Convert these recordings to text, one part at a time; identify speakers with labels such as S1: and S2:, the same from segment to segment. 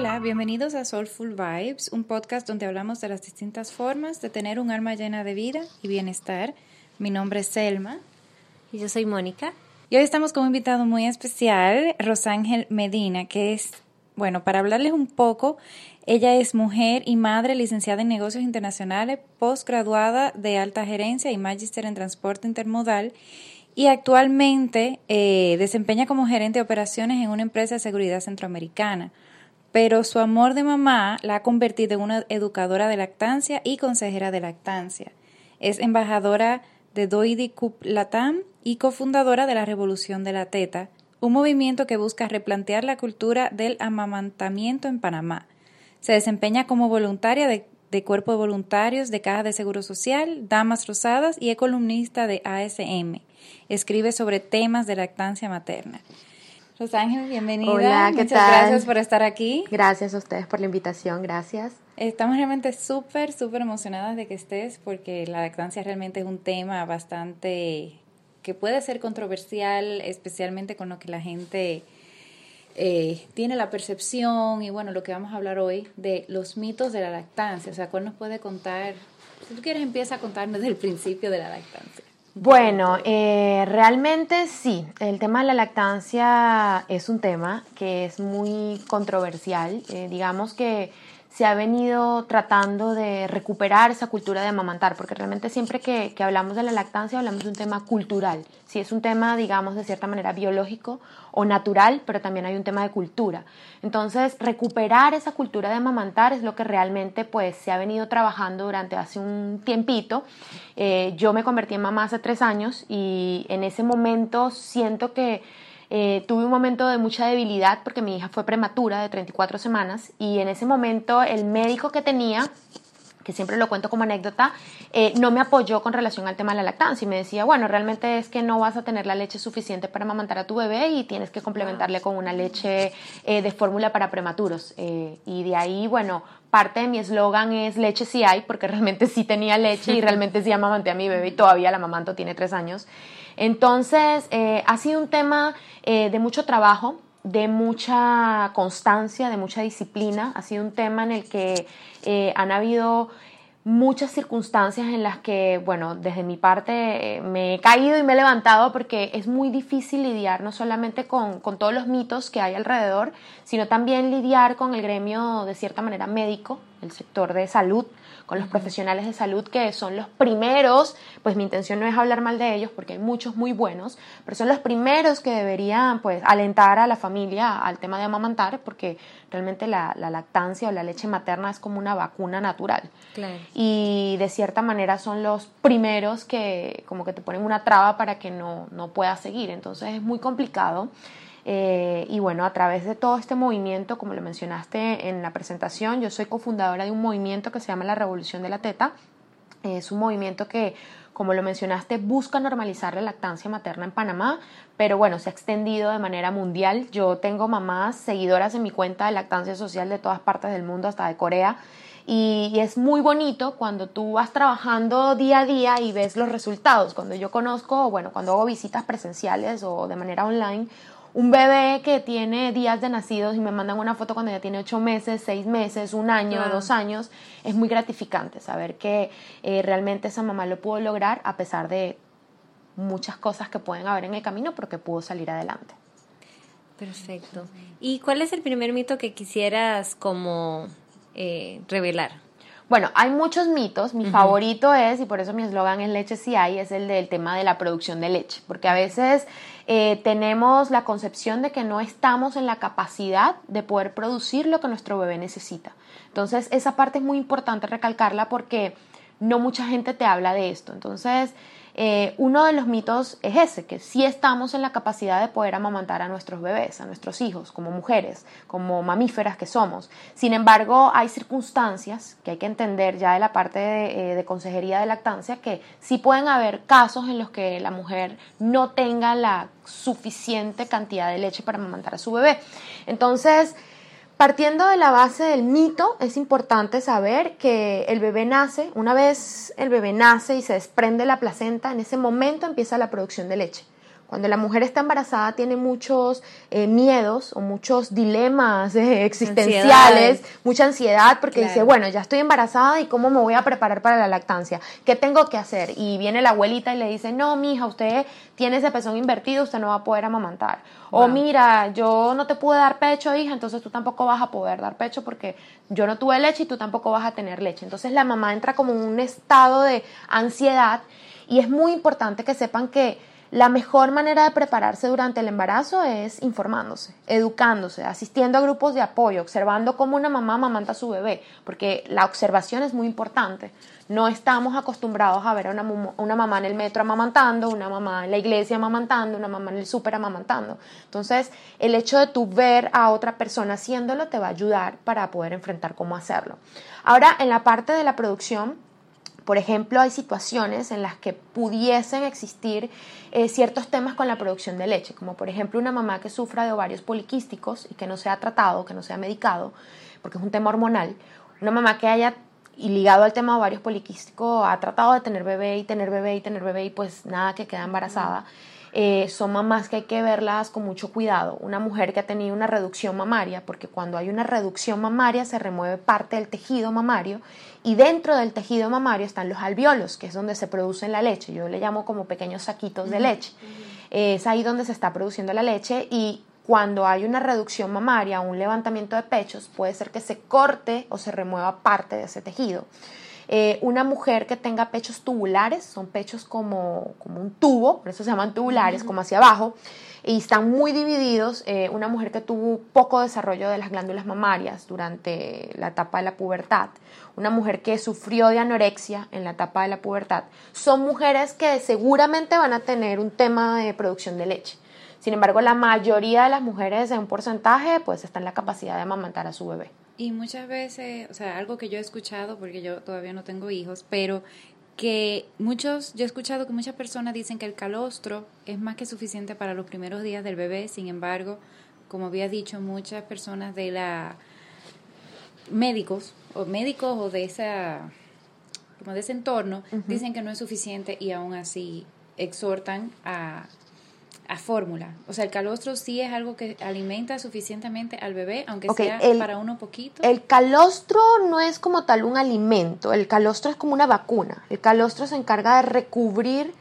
S1: Hola, bienvenidos a Soulful Vibes, un podcast donde hablamos de las distintas formas de tener un alma llena de vida y bienestar. Mi nombre es Selma.
S2: Y yo soy Mónica.
S1: Y hoy estamos con un invitado muy especial, Rosángel Medina, que es, bueno, para hablarles un poco, ella es mujer y madre licenciada en negocios internacionales, postgraduada de alta gerencia y magíster en transporte intermodal y actualmente eh, desempeña como gerente de operaciones en una empresa de seguridad centroamericana. Pero su amor de mamá la ha convertido en una educadora de lactancia y consejera de lactancia. Es embajadora de Doidi Cup Latam y cofundadora de la Revolución de la Teta, un movimiento que busca replantear la cultura del amamantamiento en Panamá. Se desempeña como voluntaria de de Cuerpo de Voluntarios de Caja de Seguro Social, Damas Rosadas y es columnista de ASM. Escribe sobre temas de lactancia materna. Rosángel, bienvenida.
S2: Hola, ¿qué
S1: Muchas gracias por estar aquí.
S2: Gracias a ustedes por la invitación, gracias.
S1: Estamos realmente súper, súper emocionadas de que estés porque la lactancia realmente es un tema bastante que puede ser controversial, especialmente con lo que la gente eh, tiene la percepción y bueno, lo que vamos a hablar hoy de los mitos de la lactancia. O sea, ¿cuál nos puede contar? Si tú quieres, empieza a contarnos desde el principio de la lactancia.
S2: Bueno, eh, realmente sí, el tema de la lactancia es un tema que es muy controversial. Eh, digamos que se ha venido tratando de recuperar esa cultura de amamantar, porque realmente siempre que, hablamos de la lactancia hablamos de un tema cultural. Sí, es un tema, digamos, de cierta manera biológico o natural, pero también hay un tema de cultura. Entonces, recuperar esa cultura de amamantar es lo que realmente pues se ha venido trabajando durante hace un tiempito. Eh, yo me convertí en mamá hace tres años y en ese momento siento que eh, tuve un momento de mucha debilidad porque mi hija fue prematura de 34 semanas y en ese momento el médico que tenía que siempre lo cuento como anécdota, eh, no me apoyó con relación al tema de la lactancia y me decía, bueno, realmente es que no vas a tener la leche suficiente para amamantar a tu bebé y tienes que complementarle con una leche eh, de fórmula para prematuros. y de ahí, bueno, parte de mi eslogan es leche si hay, porque realmente sí tenía leche y realmente sí amamanté a mi bebé y todavía la amamanto, tiene tres años. Entonces, eh, ha sido un tema eh, de mucho trabajo, de mucha constancia, de mucha disciplina. Ha sido un tema en el que eh, han habido muchas circunstancias en las que, bueno, desde mi parte me he caído y me he levantado porque es muy difícil lidiar no solamente con, con, todos los mitos que hay alrededor, sino también lidiar con el gremio de cierta manera médico, el sector de salud, con los profesionales de salud que son los primeros, pues mi intención no es hablar mal de ellos porque hay muchos muy buenos, pero son los primeros que deberían pues alentar a la familia al tema de amamantar porque realmente la, lactancia o la leche materna es como una vacuna natural. Y de cierta manera son los primeros que como que te ponen una traba para que no, no puedas seguir. Entonces es muy complicado. Eh, y bueno, a través de todo este movimiento, como lo mencionaste en la presentación, yo soy cofundadora de un movimiento que se llama la Revolución de la Teta. Es un movimiento que, como lo mencionaste, busca normalizar la lactancia materna en Panamá, pero bueno, se ha extendido de manera mundial. Yo tengo mamás seguidoras en mi cuenta de lactancia social de todas partes del mundo, hasta de Corea. Y, es muy bonito cuando tú vas trabajando día a día y ves los resultados. Cuando yo conozco, bueno, cuando hago visitas presenciales o de manera online, un bebé que tiene días de nacidos y me mandan una foto cuando ya tiene ocho meses, seis meses, un año, dos años, es muy gratificante saber que eh, realmente esa mamá lo pudo lograr a pesar de muchas cosas que pueden haber en el camino, pero que pudo salir adelante.
S3: Perfecto. ¿Y cuál es el primer mito que quisieras como eh, revelar?
S2: Bueno, hay muchos mitos. Mi favorito es, y por eso mi eslogan es leche si hay, es el del tema de la producción de leche. Porque a veces eh, tenemos la concepción de que no estamos en la capacidad de poder producir lo que nuestro bebé necesita. Entonces, esa parte es muy importante recalcarla porque no mucha gente te habla de esto. Entonces, eh, uno de los mitos es ese, que sí estamos en la capacidad de poder amamantar a nuestros bebés, a nuestros hijos, como mujeres, como mamíferas que somos. Sin embargo, hay circunstancias que hay que entender ya de la parte de, eh, consejería de lactancia que sí pueden haber casos en los que la mujer no tenga la suficiente cantidad de leche para amamantar a su bebé. Entonces, Partiendo de la base del mito, es importante saber que el bebé nace, una vez el bebé nace y se desprende la placenta, en ese momento empieza la producción de leche. Cuando la mujer está embarazada tiene muchos eh, miedos o muchos dilemas eh, existenciales, mucha ansiedad porque dice, bueno, ya estoy embarazada y cómo me voy a preparar para la lactancia, ¿qué tengo que hacer? Y viene la abuelita y le dice, no, mija, usted tiene ese pezón invertido, usted no va a poder amamantar. O mira, yo no te pude dar pecho, hija, entonces tú tampoco vas a poder dar pecho porque yo no tuve leche y tú tampoco vas a tener leche. Entonces la mamá entra como en un estado de ansiedad y es muy importante que sepan que la mejor manera de prepararse durante el embarazo es informándose, educándose, asistiendo a grupos de apoyo, observando cómo una mamá amamanta a su bebé, porque la observación es muy importante. No estamos acostumbrados a ver a una, una, mamá en el metro amamantando, una mamá en la iglesia amamantando, una mamá en el súper amamantando. Entonces, el hecho de tú ver a otra persona haciéndolo te va a ayudar para poder enfrentar cómo hacerlo. Ahora, en la parte de la producción, por ejemplo, hay situaciones en las que pudiesen existir eh, ciertos temas con la producción de leche, como por ejemplo una mamá que sufra de ovarios poliquísticos y que no sea tratado, que no sea medicado, porque es un tema hormonal, una mamá que haya y ligado al tema de ovarios poliquísticos ha tratado de tener bebé y tener bebé y tener bebé y pues nada que queda embarazada. Eh, son mamás que hay que verlas con mucho cuidado. Una mujer que ha tenido una reducción mamaria, porque cuando hay una reducción mamaria se remueve parte del tejido mamario y dentro del tejido mamario están los alveolos, que es donde se produce la leche. Yo le llamo como pequeños saquitos de leche. es ahí donde se está produciendo la leche y cuando hay una reducción mamaria o un levantamiento de pechos, puede ser que se corte o se remueva parte de ese tejido. Eh, una mujer que tenga pechos tubulares, son pechos como, como un tubo, por eso se llaman tubulares, como hacia abajo, y están muy divididos. Eh, una mujer que tuvo poco desarrollo de las glándulas mamarias durante la etapa de la pubertad, una mujer que sufrió de anorexia en la etapa de la pubertad, son mujeres que seguramente van a tener un tema de producción de leche. Sin embargo, la mayoría de las mujeres en un porcentaje pues está en la capacidad de amamantar a su bebé.
S1: Y muchas veces, o sea, algo que yo he escuchado, porque yo todavía no tengo hijos, pero que muchos, yo he escuchado que muchas personas dicen que el calostro es más que suficiente para los primeros días del bebé, sin embargo, como había dicho, muchas personas de la médicos o médicos o de esa como de ese entorno dicen que no es suficiente y aún así exhortan a a fórmula. O sea, el calostro sí es algo que alimenta suficientemente al bebé, aunque sea para uno poquito.
S2: El calostro no es como tal un alimento, el calostro es como una vacuna. El calostro se encarga de recubrir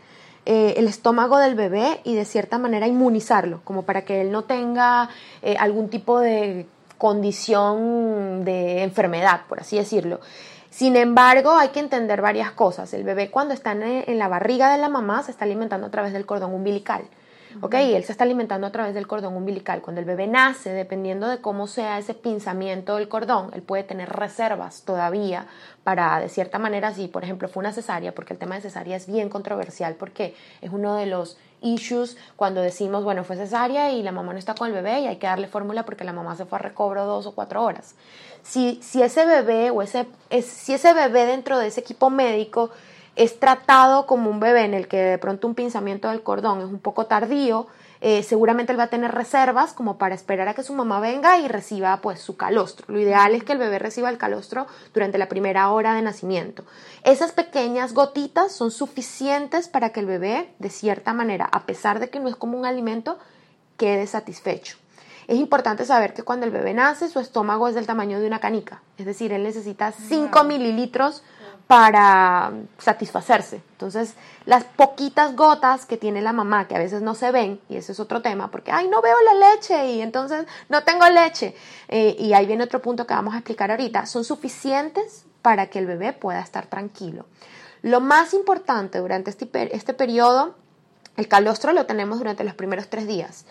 S2: eh, el estómago del bebé y de cierta manera inmunizarlo, como para que él no tenga eh, algún tipo de condición de enfermedad, por así decirlo. Sin embargo, hay que entender varias cosas. El bebé cuando está en la barriga de la mamá se está alimentando a través del cordón umbilical. ¿Ok? Él se está alimentando a través del cordón umbilical. Cuando el bebé nace, dependiendo de cómo sea ese pinzamiento del cordón, él puede tener reservas todavía para, de cierta manera, si por ejemplo fue una cesárea, porque el tema de cesárea es bien controversial, porque es uno de los issues cuando decimos, bueno, fue cesárea y la mamá no está con el bebé y hay que darle fórmula porque la mamá se fue a recobro dos o cuatro horas. Si, si ese bebé o ese, si ese bebé dentro de ese equipo médico es tratado como un bebé en el que de pronto un pinzamiento del cordón es un poco tardío, eh, seguramente él va a tener reservas como para esperar a que su mamá venga y reciba pues su calostro. Lo ideal es que el bebé reciba el calostro durante la primera hora de nacimiento. Esas pequeñas gotitas son suficientes para que el bebé, de cierta manera, a pesar de que no es como un alimento, quede satisfecho. Es importante saber que cuando el bebé nace, su estómago es del tamaño de una canica, es decir, él necesita 5 mililitros para satisfacerse. Entonces, las poquitas gotas que tiene la mamá, que a veces no se ven, y ese es otro tema, porque, ay, no veo la leche y entonces no tengo leche. Eh, y ahí viene otro punto que vamos a explicar ahorita, son suficientes para que el bebé pueda estar tranquilo. Lo más importante durante este, este periodo, el calostro lo tenemos durante los primeros tres días.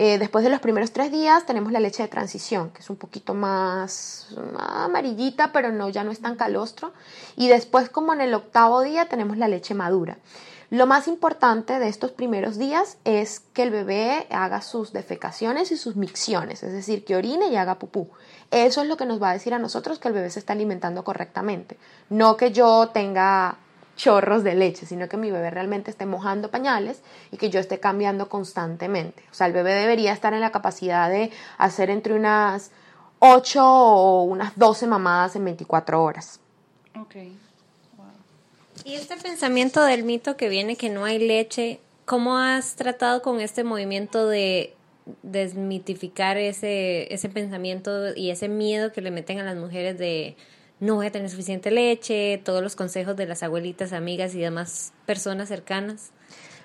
S2: Eh, después de los primeros tres días tenemos la leche de transición, que es un poquito más, amarillita, pero no, ya no es tan calostro. Y después, como en el octavo día, tenemos la leche madura. Lo más importante de estos primeros días es que el bebé haga sus defecaciones y sus micciones, es decir, que orine y haga pupú. Eso es lo que nos va a decir a nosotros que el bebé se está alimentando correctamente. No que yo tenga chorros de leche, sino que mi bebé realmente esté mojando pañales y que yo esté cambiando constantemente. O sea, el bebé debería estar en la capacidad de hacer entre unas 8 o unas 12 mamadas en 24 horas.
S3: Ok. Y este pensamiento del mito que viene que no hay leche, ¿cómo has tratado con este movimiento de desmitificar ese, ese pensamiento y ese miedo que le meten a las mujeres de no voy a tener suficiente leche, todos los consejos de las abuelitas, amigas y demás personas cercanas?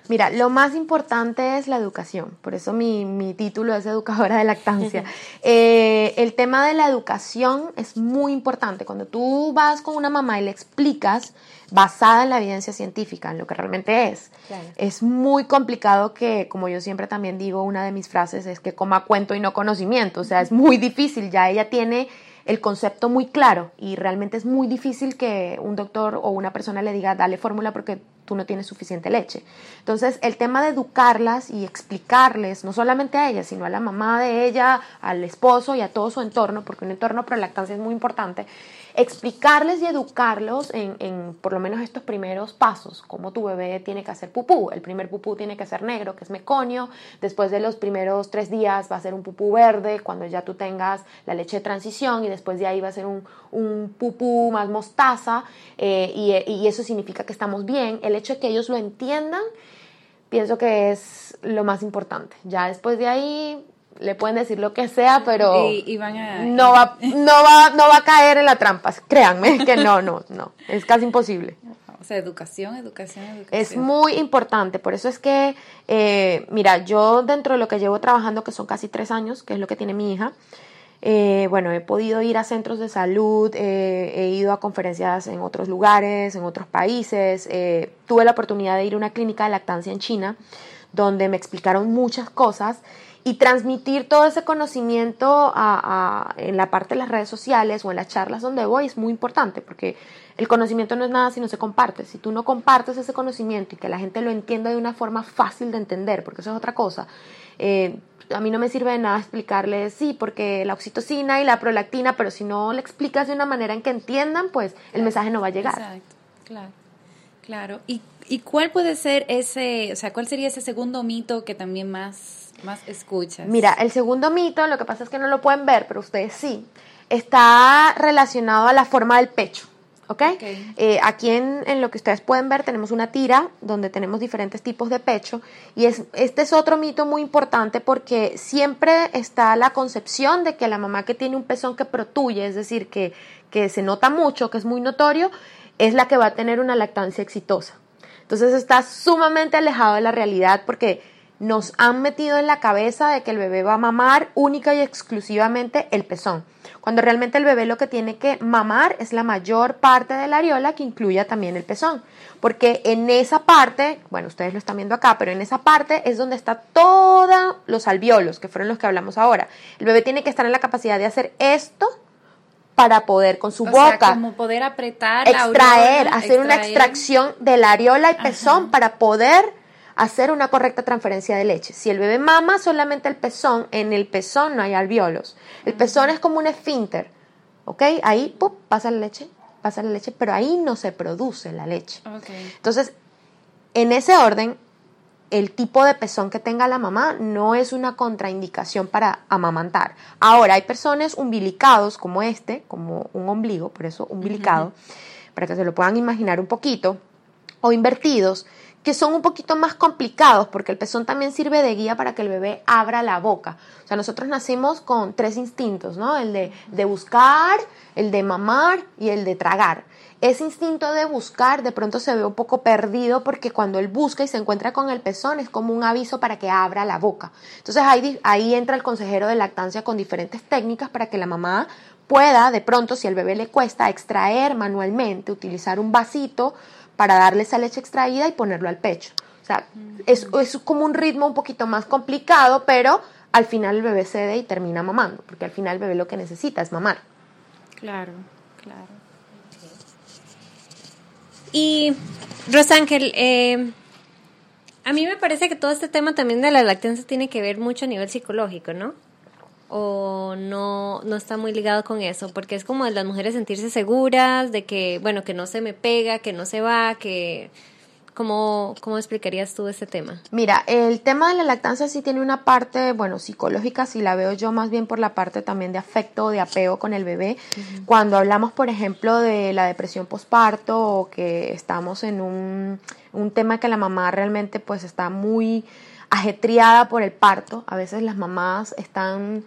S2: Mira, lo más importante es la educación, por eso mi, mi título es educadora de lactancia. Eh, el tema de la educación es muy importante. Cuando tú vas con una mamá y le explicas, basada en la evidencia científica, en lo que realmente es, es muy complicado que, como yo siempre también digo, una de mis frases es que coma cuento y no conocimiento. O sea, es muy difícil, ya ella tiene el concepto muy claro y realmente es muy difícil que un doctor o una persona le diga dale fórmula porque tú no tienes suficiente leche. Entonces, el tema de educarlas y explicarles, no solamente a ella, sino a la mamá de ella, al esposo y a todo su entorno, porque un entorno pro lactancia es muy importante, explicarles y educarlos en, en, por lo menos estos primeros pasos, cómo tu bebé tiene que hacer pupú. El primer pupú tiene que ser negro, que es meconio. Después de los primeros tres días va a ser un pupú verde, cuando ya tú tengas la leche de transición, y después de ahí va a ser un, un pupú más mostaza, eh, y, y eso significa que estamos bien. El hecho de que ellos lo entiendan, pienso que es lo más importante. Ya después de ahí le pueden decir lo que sea, pero no, va, no, va, no va a caer en la trampa. Créanme que no, no, no. Es casi imposible.
S1: O sea, educación, educación, educación.
S2: Es muy importante. Por eso es que, eh, mira, yo dentro de lo que llevo trabajando, que son casi tres años, que es lo que tiene mi hija, eh, bueno, he podido ir a centros de salud, eh, he ido a conferencias en otros lugares, en otros países. tuve la oportunidad de ir a una clínica de lactancia en China, donde me explicaron muchas cosas y transmitir todo ese conocimiento a, en la parte de las redes sociales o en las charlas donde voy es muy importante porque el conocimiento no es nada si no se comparte. Si tú no compartes ese conocimiento y que la gente lo entienda de una forma fácil de entender, porque eso es otra cosa, eh, a mí no me sirve de nada explicarles, sí, porque la oxitocina y la prolactina, pero si no le explicas de una manera en que entiendan, pues el mensaje no va a llegar.
S1: Exacto, claro. Claro. ¿Y, ¿Y cuál puede ser ese, o sea, cuál sería ese segundo mito que también más más escuchas.
S2: Mira, el segundo mito, lo que pasa es que no lo pueden ver, pero ustedes sí, está relacionado a la forma del pecho. ¿Ok? Eh, aquí en, en, lo que ustedes pueden ver tenemos una tira donde tenemos diferentes tipos de pecho y es, este es otro mito muy importante porque siempre está la concepción de que la mamá que tiene un pezón que protuye, es decir, que, que se nota mucho, que es muy notorio, es la que va a tener una lactancia exitosa. Entonces está sumamente alejado de la realidad porque nos han metido en la cabeza de que el bebé va a mamar única y exclusivamente el pezón, cuando realmente el bebé lo que tiene que mamar es la mayor parte de la areola que incluya también el pezón, porque en esa parte, bueno, ustedes lo están viendo acá, pero en esa parte es donde está todos los alveolos, que fueron los que hablamos ahora. El bebé tiene que estar en la capacidad de hacer esto para poder con su boca
S1: como poder apretar
S2: extraer, hacer una extracción de la areola y pezón para poder hacer una correcta transferencia de leche. Si el bebé mama solamente el pezón, en el pezón no hay alveolos. El pezón es como un esfínter, ¿ok? Ahí pasa la leche, pasa la leche, pero ahí no se produce la leche. Entonces, en ese orden, el tipo de pezón que tenga la mamá no es una contraindicación para amamantar. Ahora, hay personas umbilicados como este, como un ombligo, por eso umbilicado, para que se lo puedan imaginar un poquito, o invertidos, que son un poquito más complicados porque el pezón también sirve de guía para que el bebé abra la boca. O sea, nosotros nacimos con tres instintos, ¿no? El de, buscar, el de mamar y el de tragar. Ese instinto de buscar de pronto se ve un poco perdido porque cuando él busca y se encuentra con el pezón es como un aviso para que abra la boca. Entonces ahí, ahí entra el consejero de lactancia con diferentes técnicas para que la mamá pueda de pronto, si al bebé le cuesta, extraer manualmente, utilizar un vasito para darle esa leche extraída y ponerlo al pecho. O sea, es, es como un ritmo un poquito más complicado, pero al final el bebé cede y termina mamando, porque al final el bebé lo que necesita es mamar.
S1: Claro, claro.
S3: Y, Rosángel, eh, a mí me parece que todo este tema también de la lactancia tiene que ver mucho a nivel psicológico, ¿no? O no, no está muy ligado con eso, porque es como de las mujeres sentirse seguras, de que, bueno, que no se me pega, que no se va, que ¿Cómo, ¿Cómo explicarías tú ese tema?
S2: Mira, el tema de la lactancia sí tiene una parte, bueno, psicológica, si la veo yo más bien por la parte también de afecto, de apego con el bebé. Cuando hablamos, por ejemplo, de la depresión postparto o que estamos en un, un tema que la mamá realmente pues está muy ajetreada por el parto, a veces las mamás están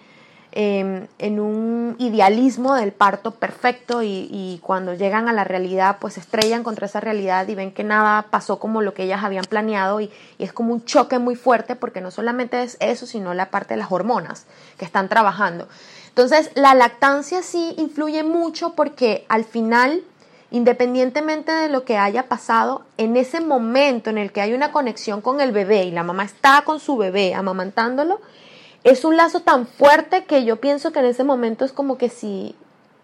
S2: Em, en un idealismo del parto perfecto y, cuando llegan a la realidad pues se estrellan contra esa realidad y ven que nada pasó como lo que ellas habían planeado y, es como un choque muy fuerte porque no solamente es eso sino la parte de las hormonas que están trabajando. Entonces la lactancia sí influye mucho porque al final independientemente de lo que haya pasado, en ese momento en el que hay una conexión con el bebé y la mamá está con su bebé amamantándolo, es un lazo tan fuerte que yo pienso que en ese momento es como que si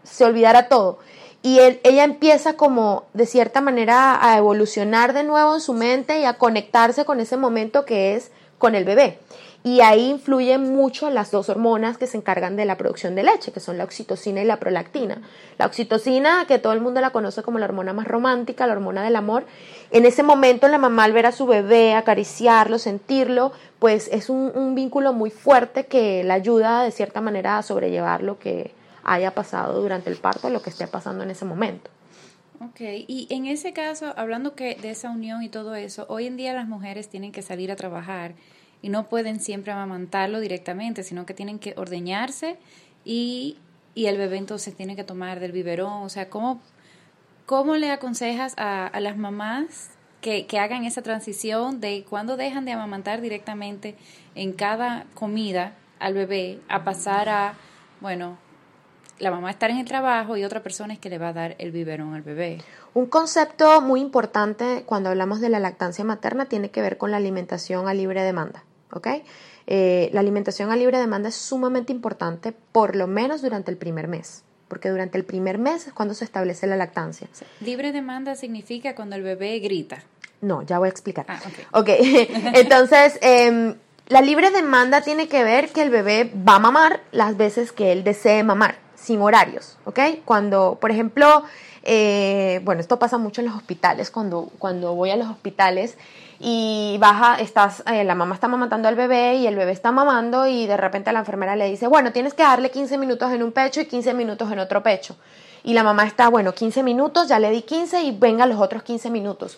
S2: se olvidara todo. Y ella empieza como de cierta manera a evolucionar de nuevo en su mente y a conectarse con ese momento que es con el bebé. Y ahí influyen mucho las dos hormonas que se encargan de la producción de leche, que son la oxitocina y la prolactina. La oxitocina, que todo el mundo la conoce como la hormona más romántica, la hormona del amor, en ese momento la mamá al ver a su bebé, acariciarlo, sentirlo, pues es un, vínculo muy fuerte que la ayuda de cierta manera a sobrellevar lo que haya pasado durante el parto, lo que esté pasando en ese momento.
S1: Ok, y en ese caso, hablando que de esa unión y todo eso, hoy en día las mujeres tienen que salir a trabajar y no pueden siempre amamantarlo directamente, sino que tienen que ordeñarse y, y el bebé entonces tiene que tomar del biberón. O sea, ¿cómo, cómo le aconsejas a, a las mamás que, que, hagan esa transición de cuando dejan de amamantar directamente en cada comida al bebé a pasar a, bueno, la mamá estar en el trabajo y otra persona es que le va a dar el biberón al bebé.
S2: Un concepto muy importante cuando hablamos de la lactancia materna tiene que ver con la alimentación a libre demanda. ¿Ok? Eh, la alimentación a libre demanda es sumamente importante, por lo menos durante el primer mes, porque durante el primer mes es cuando se establece la lactancia.
S1: Libre demanda significa cuando el bebé grita.
S2: No, ya voy a explicar. Ah, ok. Entonces, em, la libre demanda tiene que ver que el bebé va a mamar las veces que él desee mamar, sin horarios, ¿ok? Cuando, por ejemplo, eh, bueno, esto pasa mucho en los hospitales, cuando, cuando voy a los hospitales y baja, estás, eh, la mamá está mamantando al bebé y el bebé está mamando y de repente la enfermera le dice, bueno, tienes que darle 15 minutos en un pecho y 15 minutos en otro pecho. Y la mamá está, bueno, 15 minutos, ya le di 15 y venga los otros 15 minutos.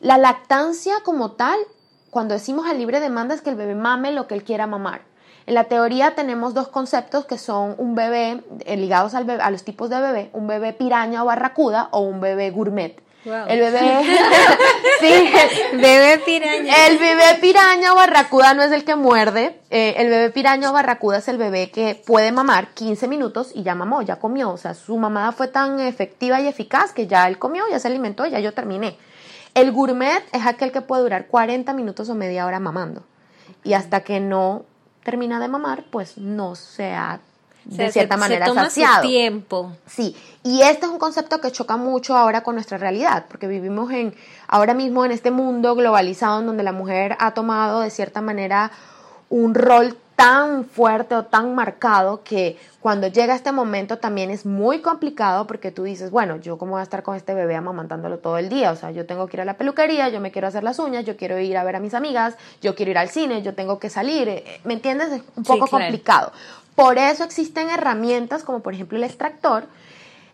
S2: La lactancia como tal, cuando decimos a libre demanda es que el bebé mame lo que él quiera mamar. En la teoría tenemos dos conceptos que son un bebé, eh, ligados al a los tipos de bebé, un bebé piraña o barracuda o un bebé gourmet. El bebé. sí, bebé piraña. El bebé piraña o barracuda no es el que muerde. Eh, el bebé piraña o barracuda es el bebé que puede mamar 15 minutos y ya mamó, ya comió. O sea, su mamada fue tan efectiva y eficaz que ya él comió, ya se alimentó, ya yo terminé. El gourmet es aquel que puede durar 40 minutos o media hora mamando. Y hasta que no termina de mamar, pues no se ha de cierta manera
S3: se toma tiempo.
S2: Sí, y este es un concepto que choca mucho ahora con nuestra realidad, porque vivimos en ahora mismo en este mundo globalizado en donde la mujer ha tomado de cierta manera un rol tan fuerte o tan marcado que cuando llega este momento también es muy complicado porque tú dices, bueno, yo cómo voy a estar con este bebé amamantándolo todo el día, o sea, yo tengo que ir a la peluquería, yo me quiero hacer las uñas, yo quiero ir a ver a mis amigas, yo quiero ir al cine, yo tengo que salir, eh, ¿me entiendes? Es un poco complicado. Por eso existen herramientas como por ejemplo el extractor,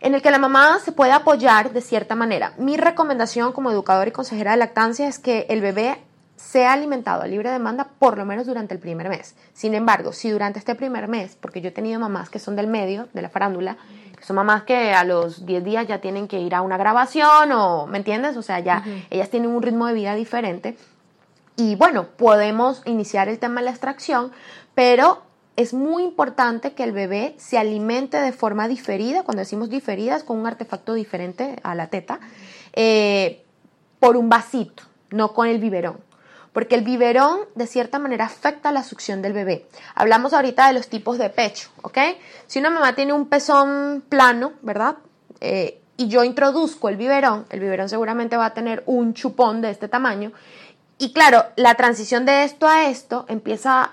S2: en el que la mamá se puede apoyar de cierta manera. Mi recomendación como educadora y consejera de lactancia es que el bebé sea alimentado a libre demanda por lo menos durante el primer mes. Sin embargo, si durante este primer mes, porque yo he tenido mamás que son del medio, de la farándula, que son mamás que a los 10 días ya tienen que ir a una grabación o, ¿me entiendes? O sea, ya ellas tienen un ritmo de vida diferente. Y bueno, podemos iniciar el tema de la extracción, pero es muy importante que el bebé se alimente de forma diferida, cuando decimos diferidas, con un artefacto diferente a la teta, eh, por un vasito, no con el biberón. Porque el biberón de cierta manera afecta la succión del bebé. Hablamos ahorita de los tipos de pecho, ¿ok? Si una mamá tiene un pezón plano, ¿verdad? Eh, y yo introduzco el biberón, el biberón seguramente va a tener un chupón de este tamaño. Y claro, la transición de esto a esto empieza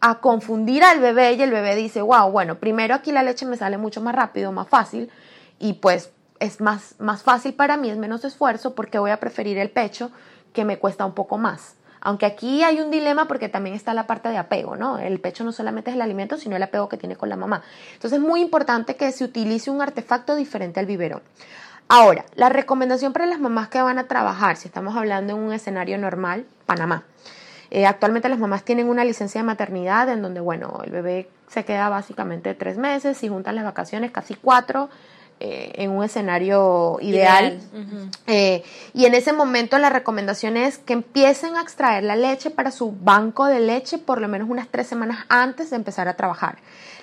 S2: a confundir al bebé y el bebé dice, wow, bueno, primero aquí la leche me sale mucho más rápido, más fácil y pues es más, más fácil para mí, es menos esfuerzo porque voy a preferir el pecho que me cuesta un poco más. Aunque aquí hay un dilema porque también está la parte de apego, ¿no? El pecho no solamente es el alimento, sino el apego que tiene con la mamá. Entonces es muy importante que se utilice un artefacto diferente al biberón. Ahora, la recomendación para las mamás que van a trabajar, si estamos hablando en un escenario normal, Panamá. Eh, actualmente las mamás tienen una licencia de maternidad en donde, bueno, el bebé se queda básicamente tres meses, y juntan las vacaciones casi cuatro, eh, en un escenario ideal. Eh, y en ese momento la recomendación es que empiecen a extraer la leche para su banco de leche por lo menos unas tres semanas antes de empezar a trabajar.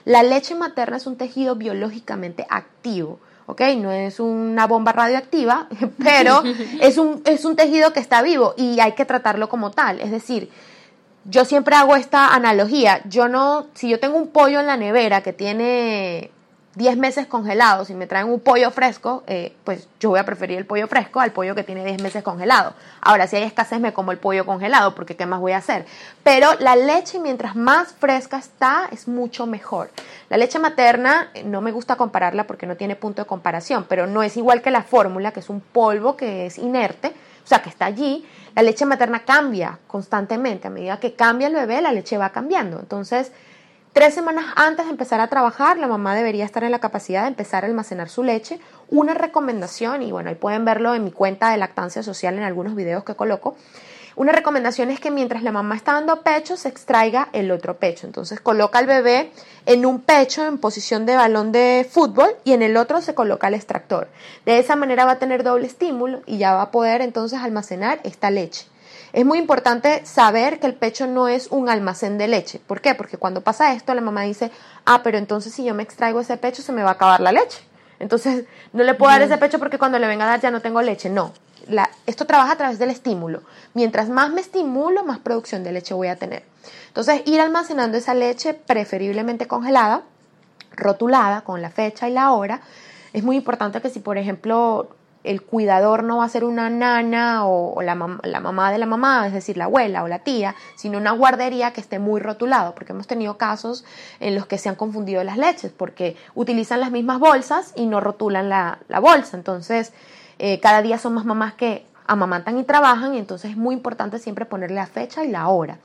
S2: La leche materna es un tejido biológicamente activo. ¿ok? No es una bomba radioactiva, pero es un, es un tejido que está vivo y hay que tratarlo como tal. Es decir, yo siempre hago esta analogía. Yo no, si yo tengo un pollo en la nevera que tiene 10 meses congelados y me traen un pollo fresco, eh, pues yo voy a preferir el pollo fresco al pollo que tiene 10 meses congelado. Ahora, si hay escasez, me como el pollo congelado, porque ¿qué más voy a hacer? Pero la leche, mientras más fresca está, es mucho mejor. La leche materna, no me gusta compararla porque no tiene punto de comparación, pero no es igual que la fórmula, que es un polvo que es inerte, o sea, que está allí. La leche materna cambia constantemente. A medida que cambia el bebé, la leche va cambiando. Entonces, Tres semanas antes de empezar a trabajar, la mamá debería estar en la capacidad de empezar a almacenar su leche. Una recomendación, y bueno, ahí pueden verlo en mi cuenta de lactancia social en algunos videos que coloco. Una recomendación es que mientras la mamá está dando pecho, se extraiga el otro pecho. Entonces coloca al bebé en un pecho en posición de balón de fútbol y en el otro se coloca el extractor. De esa manera va a tener doble estímulo y ya va a poder entonces almacenar esta leche. Es muy importante saber que el pecho no es un almacén de leche. ¿Por qué? Porque cuando pasa esto, la mamá dice, ah, pero entonces si yo me extraigo ese pecho, se me va a acabar la leche. Entonces, no le puedo dar ese pecho porque cuando le venga a dar ya no tengo leche. No, esto trabaja a través del estímulo. Mientras más me estimulo, más producción de leche voy a tener. Entonces, ir almacenando esa leche preferiblemente congelada, rotulada con la fecha y la hora. Es muy importante que si, por ejemplo, el cuidador no va a ser una nana o, la, la, mamá de la mamá, es decir, la abuela o la tía, sino una guardería que esté muy rotulado, porque hemos tenido casos en los que se han confundido las leches, porque utilizan las mismas bolsas y no rotulan la, bolsa. Entonces, eh, cada día son más mamás que amamantan y trabajan, y entonces es muy importante siempre ponerle la fecha y la hora.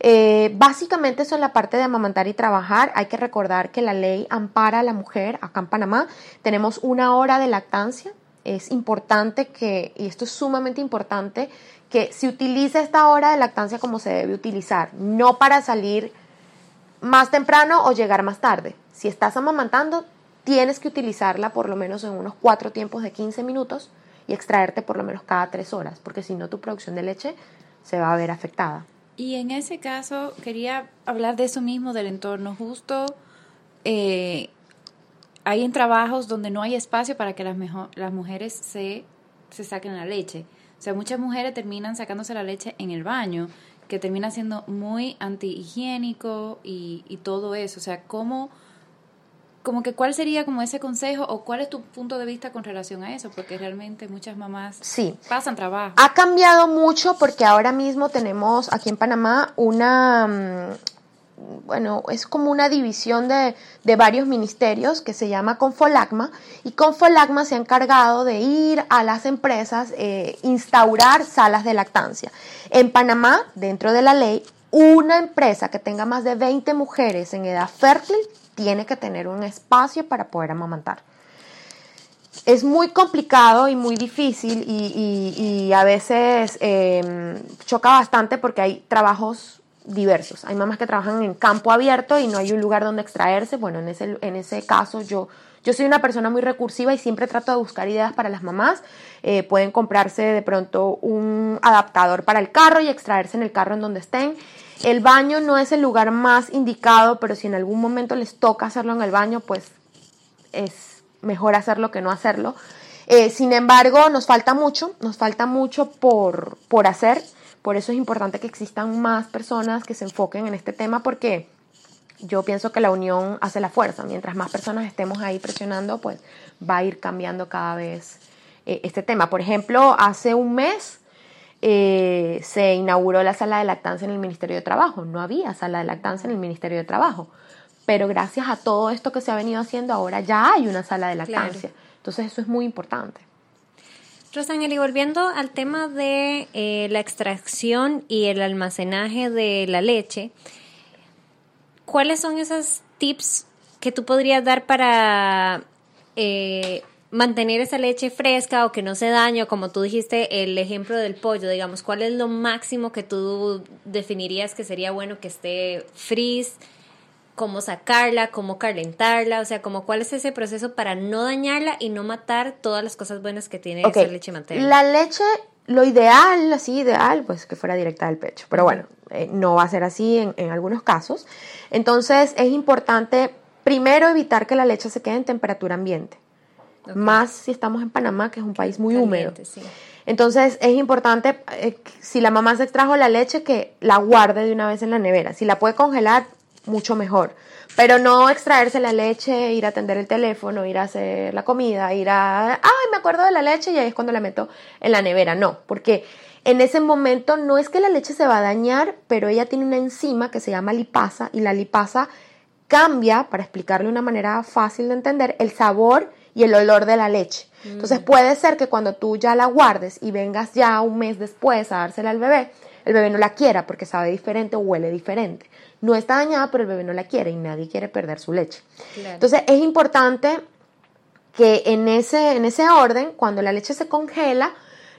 S2: Eh, básicamente eso en la parte de amamantar y trabajar. Hay que recordar que la ley ampara a la mujer. Acá en Panamá tenemos una hora de lactancia es importante que, y esto es sumamente importante, que se utilice esta hora de lactancia como se debe utilizar, no para salir más temprano o llegar más tarde. Si estás amamantando, tienes que utilizarla por lo menos en unos cuatro tiempos de 15 minutos y extraerte por lo menos cada tres horas, porque si no tu producción de leche se va a ver afectada.
S1: Y en ese caso quería hablar de eso mismo, del entorno justo. Eh, hay en trabajos donde no hay espacio para que las, las mujeres se, se saquen la leche. O sea, muchas mujeres terminan sacándose la leche en el baño, que termina siendo muy antihigiénico y, y todo eso. O sea, ¿cómo, como que cuál sería como ese consejo o cuál es tu punto de vista con relación a eso? Porque realmente muchas mamás
S2: sí.
S1: pasan trabajo.
S2: Ha cambiado mucho porque ahora mismo tenemos aquí en Panamá una, mm, bueno, es como una división de, varios ministerios que se llama Confolagma y Confolagma se ha encargado de ir a las empresas, eh, instaurar salas de lactancia. En Panamá, dentro de la ley, una empresa que tenga más de 20 mujeres en edad fértil tiene que tener un espacio para poder amamantar. Es muy complicado y muy difícil y, a veces eh, choca bastante porque hay trabajos diversos. Hay mamás que trabajan en campo abierto y no hay un lugar donde extraerse. Bueno, en ese, en ese caso yo, yo soy una persona muy recursiva y siempre trato de buscar ideas para las mamás. Eh, pueden comprarse de pronto un adaptador para el carro y extraerse en el carro en donde estén. El baño no es el lugar más indicado, pero si en algún momento les toca hacerlo en el baño, pues es mejor hacerlo que no hacerlo. Eh, sin embargo, nos falta mucho, nos falta mucho por, por hacer. Por eso es importante que existan más personas que se enfoquen en este tema porque yo pienso que la unión hace la fuerza. Mientras más personas estemos ahí presionando, pues va a ir cambiando cada vez eh, este tema. Por ejemplo, hace un mes eh, se inauguró la sala de lactancia en el Ministerio de Trabajo. No había sala de lactancia en el Ministerio de Trabajo. Pero gracias a todo esto que se ha venido haciendo, ahora ya hay una sala de lactancia. Entonces eso es muy importante.
S3: Rosangel, y volviendo al tema de eh, la extracción y el almacenaje de la leche, ¿cuáles son esos tips que tú podrías dar para eh, mantener esa leche fresca o que no se dañe? Como tú dijiste, el ejemplo del pollo, digamos, ¿cuál es lo máximo que tú definirías que sería bueno que esté freeze? Cómo sacarla, cómo calentarla, o sea, como cuál es ese proceso para no dañarla y no matar todas las cosas buenas que tiene esa leche materna.
S2: La leche, lo ideal, así ideal, pues que fuera directa del pecho, pero bueno, eh, no va a ser así en, algunos casos. Entonces es importante primero evitar que la leche se quede en temperatura ambiente, más si estamos en Panamá, que es un país muy húmedo. Entonces es importante, eh, si la mamá se extrajo la leche, que la guarde de una vez en la nevera. Si la puede congelar, mucho mejor. Pero no extraerse la leche, ir a atender el teléfono, ir a hacer la comida, ir a, ay, me acuerdo de la leche y ahí es cuando la meto en la nevera. No, porque en ese momento no es que la leche se va a dañar, pero ella tiene una enzima que se llama lipasa y la lipasa cambia, para explicarle de una manera fácil de entender, el sabor y el olor de la leche. Entonces mm. puede ser que cuando tú ya la guardes y vengas ya un mes después a dársela al bebé, el bebé no la quiera porque sabe diferente o huele diferente no está dañada, pero el bebé no la quiere y nadie quiere perder su leche. Entonces es importante que en ese, en ese orden, cuando la leche se congela,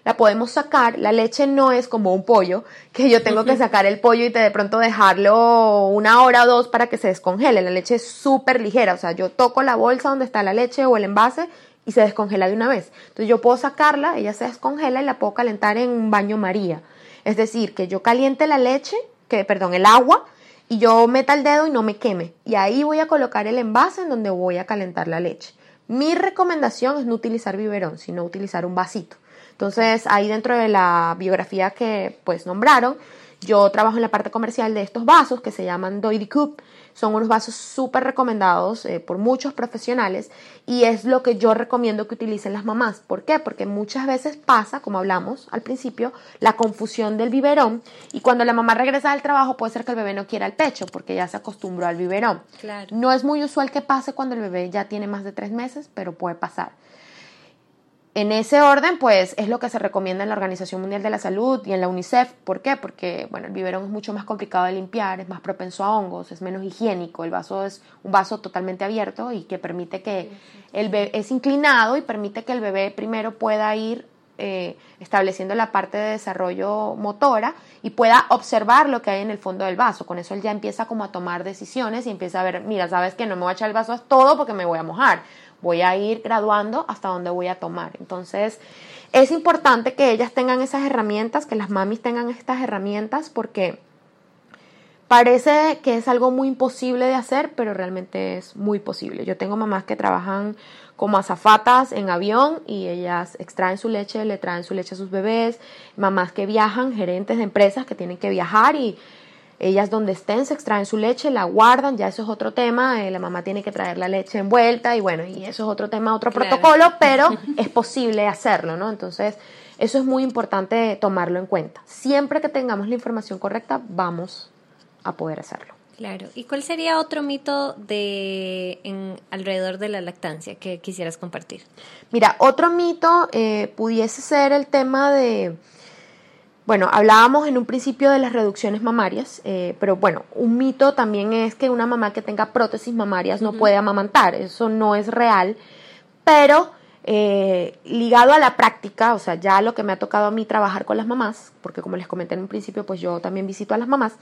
S2: la podemos sacar. La leche no es como un pollo, que yo tengo que sacar el pollo y de pronto dejarlo una hora o dos para que se descongele. La leche es súper ligera, o sea, yo toco la bolsa donde está la leche o el envase y se descongela de una vez. Entonces yo puedo sacarla, ella se descongela y la puedo calentar en un baño María. Es decir, que yo caliente la leche, que perdón, el agua, y yo meta el dedo y no me queme. Y ahí voy a colocar el envase en donde voy a calentar la leche. Mi recomendación es no utilizar biberón, sino utilizar un vasito. Entonces, ahí dentro de la biografía que pues nombraron, yo trabajo en la parte comercial de estos vasos que se llaman Doily Cup son unos vasos súper recomendados eh, por muchos profesionales y es lo que yo recomiendo que utilicen las mamás. ¿Por qué? Porque muchas veces pasa, como hablamos al principio, la confusión del biberón y cuando la mamá regresa del trabajo puede ser que el bebé no quiera el pecho porque ya se acostumbró al biberón. No es muy usual que pase cuando el bebé ya tiene más de tres meses, pero puede pasar. En ese orden, pues es lo que se recomienda en la Organización Mundial de la Salud y en la UNICEF. ¿Por qué? Porque bueno, el biberón es mucho más complicado de limpiar, es más propenso a hongos, es menos higiénico. El vaso es un vaso totalmente abierto y que permite que el bebé es inclinado y permite que el bebé primero pueda ir eh, estableciendo la parte de desarrollo motora y pueda observar lo que hay en el fondo del vaso. Con eso él ya empieza como a tomar decisiones y empieza a ver, mira, sabes que no me voy a echar el vaso a todo porque me voy a mojar voy a ir graduando hasta donde voy a tomar. Entonces, es importante que ellas tengan esas herramientas, que las mamis tengan estas herramientas, porque parece que es algo muy imposible de hacer, pero realmente es muy posible. Yo tengo mamás que trabajan como azafatas en avión y ellas extraen su leche, le traen su leche a sus bebés, mamás que viajan, gerentes de empresas que tienen que viajar y ellas donde estén se extraen su leche, la guardan, ya eso es otro tema, eh, la mamá tiene que traer la leche envuelta y bueno, y eso es otro tema, otro protocolo, pero es posible hacerlo, ¿no? Entonces, eso es muy importante tomarlo en cuenta. Siempre que tengamos la información correcta, vamos a poder hacerlo.
S3: Claro. ¿Y cuál sería otro mito de en, alrededor de la lactancia que quisieras compartir?
S2: Mira, otro mito eh, pudiese ser el tema de bueno, hablábamos en un principio de las reducciones mamarias, eh, pero bueno, un mito también es que una mamá que tenga prótesis mamarias no puede amamantar, eso no es real, pero eh, ligado a la práctica, o sea, ya lo que me ha tocado a mí trabajar con las mamás, porque como les comenté en un principio, pues yo también visito a las mamás,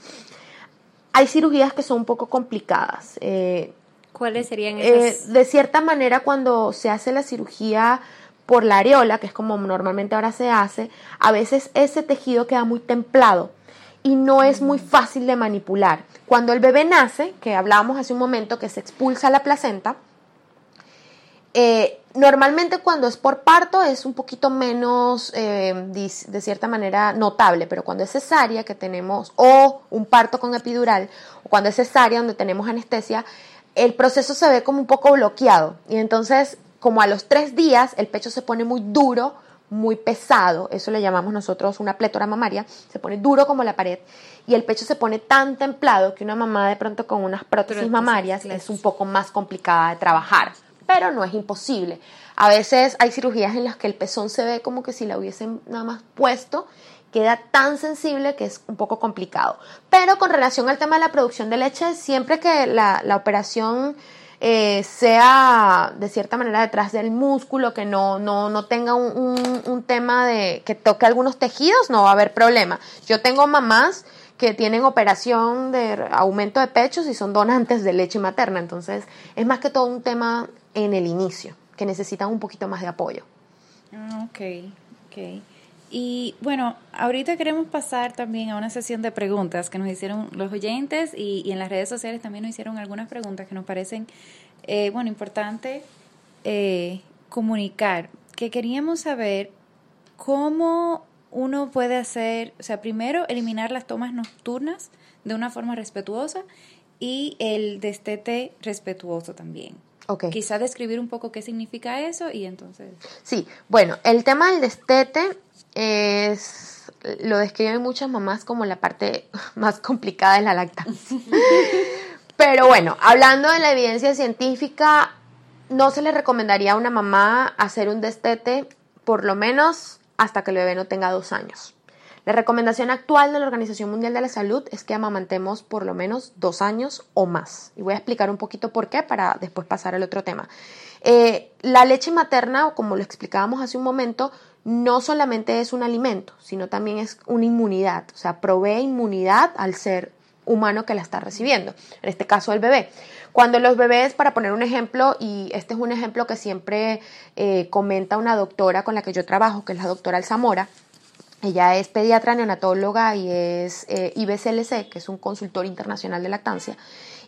S2: hay cirugías que son un poco complicadas.
S3: Eh, ¿Cuáles serían esas?
S2: de cierta manera, cuando se hace la cirugía por la areola, que es como normalmente ahora se hace, a veces ese tejido queda muy templado y no es muy fácil de manipular. Cuando el bebé nace, que hablábamos hace un momento que se expulsa la placenta, eh, normalmente cuando es por parto es un poquito menos, eh, de cierta manera, notable, pero cuando es cesárea que tenemos, o un parto con epidural, o cuando es cesárea donde tenemos anestesia, el proceso se ve como un poco bloqueado. Y entonces como a los tres días el pecho se pone muy duro, muy pesado, eso le llamamos nosotros una plétora mamaria, se pone duro como la pared y el pecho se pone tan templado que una mamá de pronto con unas prótesis mamarias es un poco más complicada de trabajar pero no es imposible. A veces hay cirugías en las que el pezón se ve como que si la hubiesen nada más puesto queda tan sensible que es un poco complicado. Pero con relación al tema de la producción de leche, siempre que la, operación eh, sea de cierta manera detrás del músculo, que no, no, no tenga un, un, tema de que toque algunos tejidos, no va a haber problema. Yo tengo mamás que tienen operación de aumento de pechos y son donantes de leche materna, entonces es más que todo un tema en el inicio, que necesitan un poquito más de apoyo.
S1: Ah, ok, ok. Y bueno, ahorita queremos pasar también a una sesión de preguntas que nos hicieron los oyentes y, en las redes sociales también nos hicieron algunas preguntas que nos parecen, eh, bueno, importante eh, comunicar, que queríamos saber cómo uno puede hacer, o sea, primero eliminar las tomas nocturnas de una forma respetuosa y el destete respetuoso también. Okay. Quizá describir un poco qué significa eso y entonces.
S2: Sí, bueno, el tema del destete es, lo describen muchas mamás como la parte más complicada de la lactancia. Pero bueno, hablando de la evidencia científica, no se le recomendaría a una mamá hacer un destete por lo menos hasta que el bebé no tenga dos años. La recomendación actual de la Organización Mundial de la Salud es que amamantemos por lo menos dos años o más. Y voy a explicar un poquito por qué para después pasar al otro tema. Eh, la leche materna, o como lo explicábamos hace un momento, no solamente es un alimento, sino también es una inmunidad, o sea, provee inmunidad al ser humano que la está recibiendo, en este caso el bebé. Cuando los bebés, para poner un ejemplo, y este es un ejemplo que siempre eh, comenta una doctora con la que yo trabajo, que es la doctora Alzamora, ella es pediatra neonatóloga y es eh, IBCLC, que es un consultor internacional de lactancia.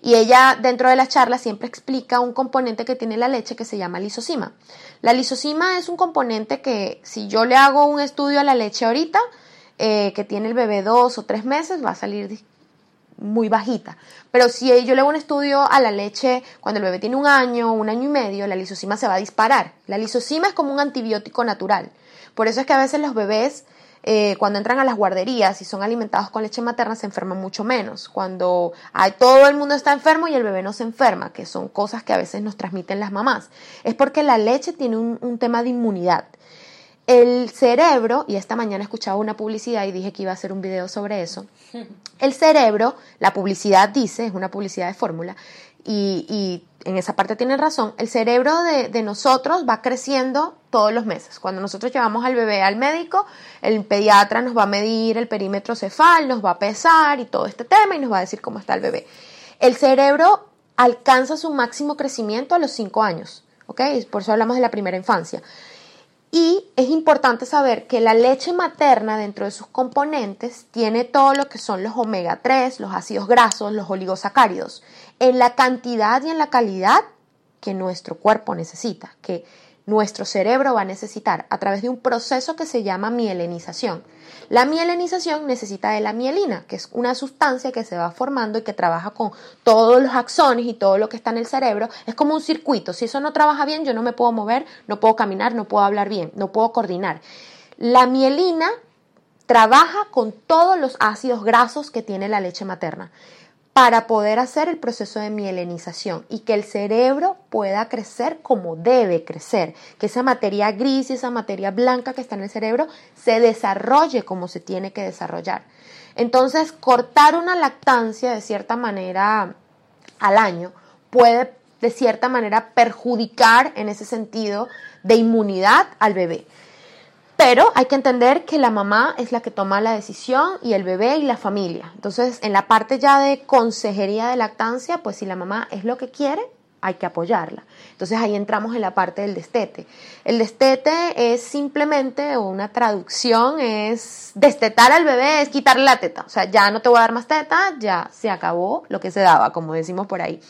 S2: Y ella dentro de las charlas siempre explica un componente que tiene la leche que se llama lisocima. La lisocima es un componente que si yo le hago un estudio a la leche ahorita, eh, que tiene el bebé dos o tres meses, va a salir muy bajita. Pero si yo le hago un estudio a la leche cuando el bebé tiene un año, un año y medio, la lisocima se va a disparar. La lisocima es como un antibiótico natural. Por eso es que a veces los bebés eh, cuando entran a las guarderías y son alimentados con leche materna se enferman mucho menos. Cuando hay, todo el mundo está enfermo y el bebé no se enferma, que son cosas que a veces nos transmiten las mamás, es porque la leche tiene un, un tema de inmunidad. El cerebro, y esta mañana escuchaba una publicidad y dije que iba a hacer un video sobre eso, el cerebro, la publicidad dice, es una publicidad de fórmula, y, en esa parte tienen razón, el cerebro de, nosotros va creciendo todos los meses. Cuando nosotros llevamos al bebé al médico, el pediatra nos va a medir el perímetro cefal, nos va a pesar y todo este tema y nos va a decir cómo está el bebé. El cerebro alcanza su máximo crecimiento a los 5 años, ¿ok? Por eso hablamos de la primera infancia. Y es importante saber que la leche materna dentro de sus componentes tiene todo lo que son los omega 3, los ácidos grasos, los oligosacáridos, en la cantidad y en la calidad que nuestro cuerpo necesita, que nuestro cerebro va a necesitar a través de un proceso que se llama mielinización. La mielinización necesita de la mielina, que es una sustancia que se va formando y que trabaja con todos los axones y todo lo que está en el cerebro. Es como un circuito. Si eso no trabaja bien, yo no me puedo mover, no puedo caminar, no puedo hablar bien, no puedo coordinar. La mielina trabaja con todos los ácidos grasos que tiene la leche materna para poder hacer el proceso de mielinización y que el cerebro pueda crecer como debe crecer, que esa materia gris y esa materia blanca que está en el cerebro se desarrolle como se tiene que desarrollar. Entonces, cortar una lactancia de cierta manera al año puede de cierta manera perjudicar en ese sentido de inmunidad al bebé. Pero hay que entender que la mamá es la que toma la decisión y el bebé y la familia. Entonces, en la parte ya de consejería de lactancia, pues si la mamá es lo que quiere, hay que apoyarla. Entonces ahí entramos en la parte del destete. El destete es simplemente, o una traducción, es destetar al bebé, es quitarle la teta. O sea, ya no te voy a dar más teta, ya se acabó lo que se daba, como decimos por ahí.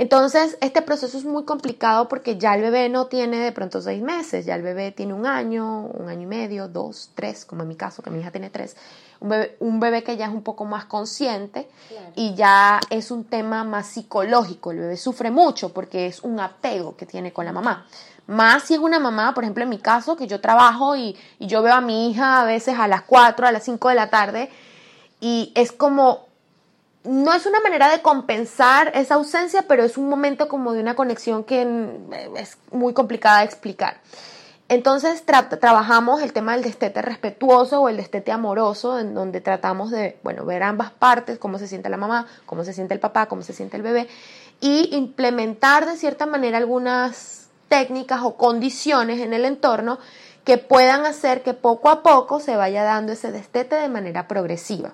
S2: Entonces, este proceso es muy complicado porque ya el bebé no tiene de pronto seis meses, ya el bebé tiene un año, un año y medio, dos, tres, como en mi caso, que mi hija tiene tres. Un bebé, que ya es un poco más consciente y ya es un tema más psicológico. El bebé sufre mucho porque es un apego que tiene con la mamá. Más si es una mamá, por ejemplo, en mi caso, que yo trabajo y, y yo veo a mi hija a veces a las 4, a las 5 de la tarde y es como no es una manera de compensar esa ausencia, pero es un momento como de una conexión que es muy complicada de explicar. Entonces trabajamos el tema del destete respetuoso o el destete amoroso, en donde tratamos de, bueno, ver ambas partes, cómo se siente la mamá, cómo se siente el papá, cómo se siente el bebé, y implementar de cierta manera algunas técnicas o condiciones en el entorno que puedan hacer que poco a poco se vaya dando ese destete de manera progresiva.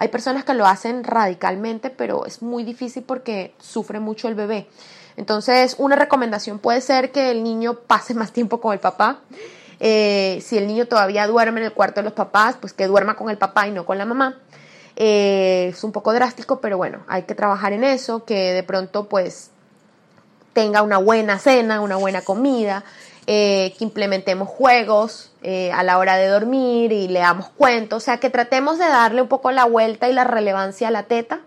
S2: Hay personas que lo hacen radicalmente, pero es muy difícil porque sufre mucho el bebé. Entonces, una recomendación puede ser que el niño pase más tiempo con el papá. Eh, si el niño todavía duerme en el cuarto de los papás, pues que duerma con el papá y no con la mamá. Eh, es un poco drástico, pero bueno, hay que trabajar en eso, que de pronto pues tenga una buena cena, una buena comida, eh, que implementemos juegos a la hora de dormir y leamos cuentos, o sea, que tratemos de darle un poco la vuelta y la relevancia a la teta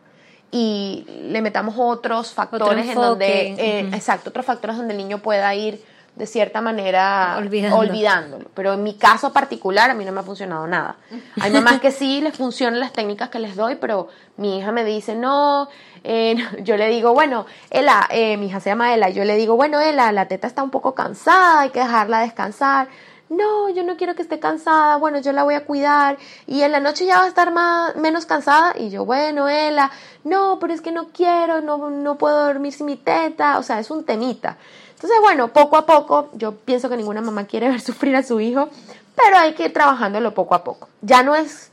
S2: y le metamos otros factores en donde, eh, exacto, otros factores donde el niño pueda ir de cierta manera olvidándolo. Pero en mi caso particular a mí no me ha funcionado nada. Hay mamás que sí les funcionan las técnicas que les doy, pero mi hija me dice, no, eh, yo le digo, bueno, Ela, eh, mi hija se llama Ela, yo le digo, bueno, Ela, la teta está un poco cansada, hay que dejarla descansar no, yo no quiero que esté cansada, bueno, yo la voy a cuidar y en la noche ya va a estar más, menos cansada y yo, bueno, Ela, no, pero es que no quiero, no, no puedo dormir sin mi teta, o sea, es un temita. Entonces, bueno, poco a poco, yo pienso que ninguna mamá quiere ver sufrir a su hijo, pero hay que ir trabajándolo poco a poco. Ya no es,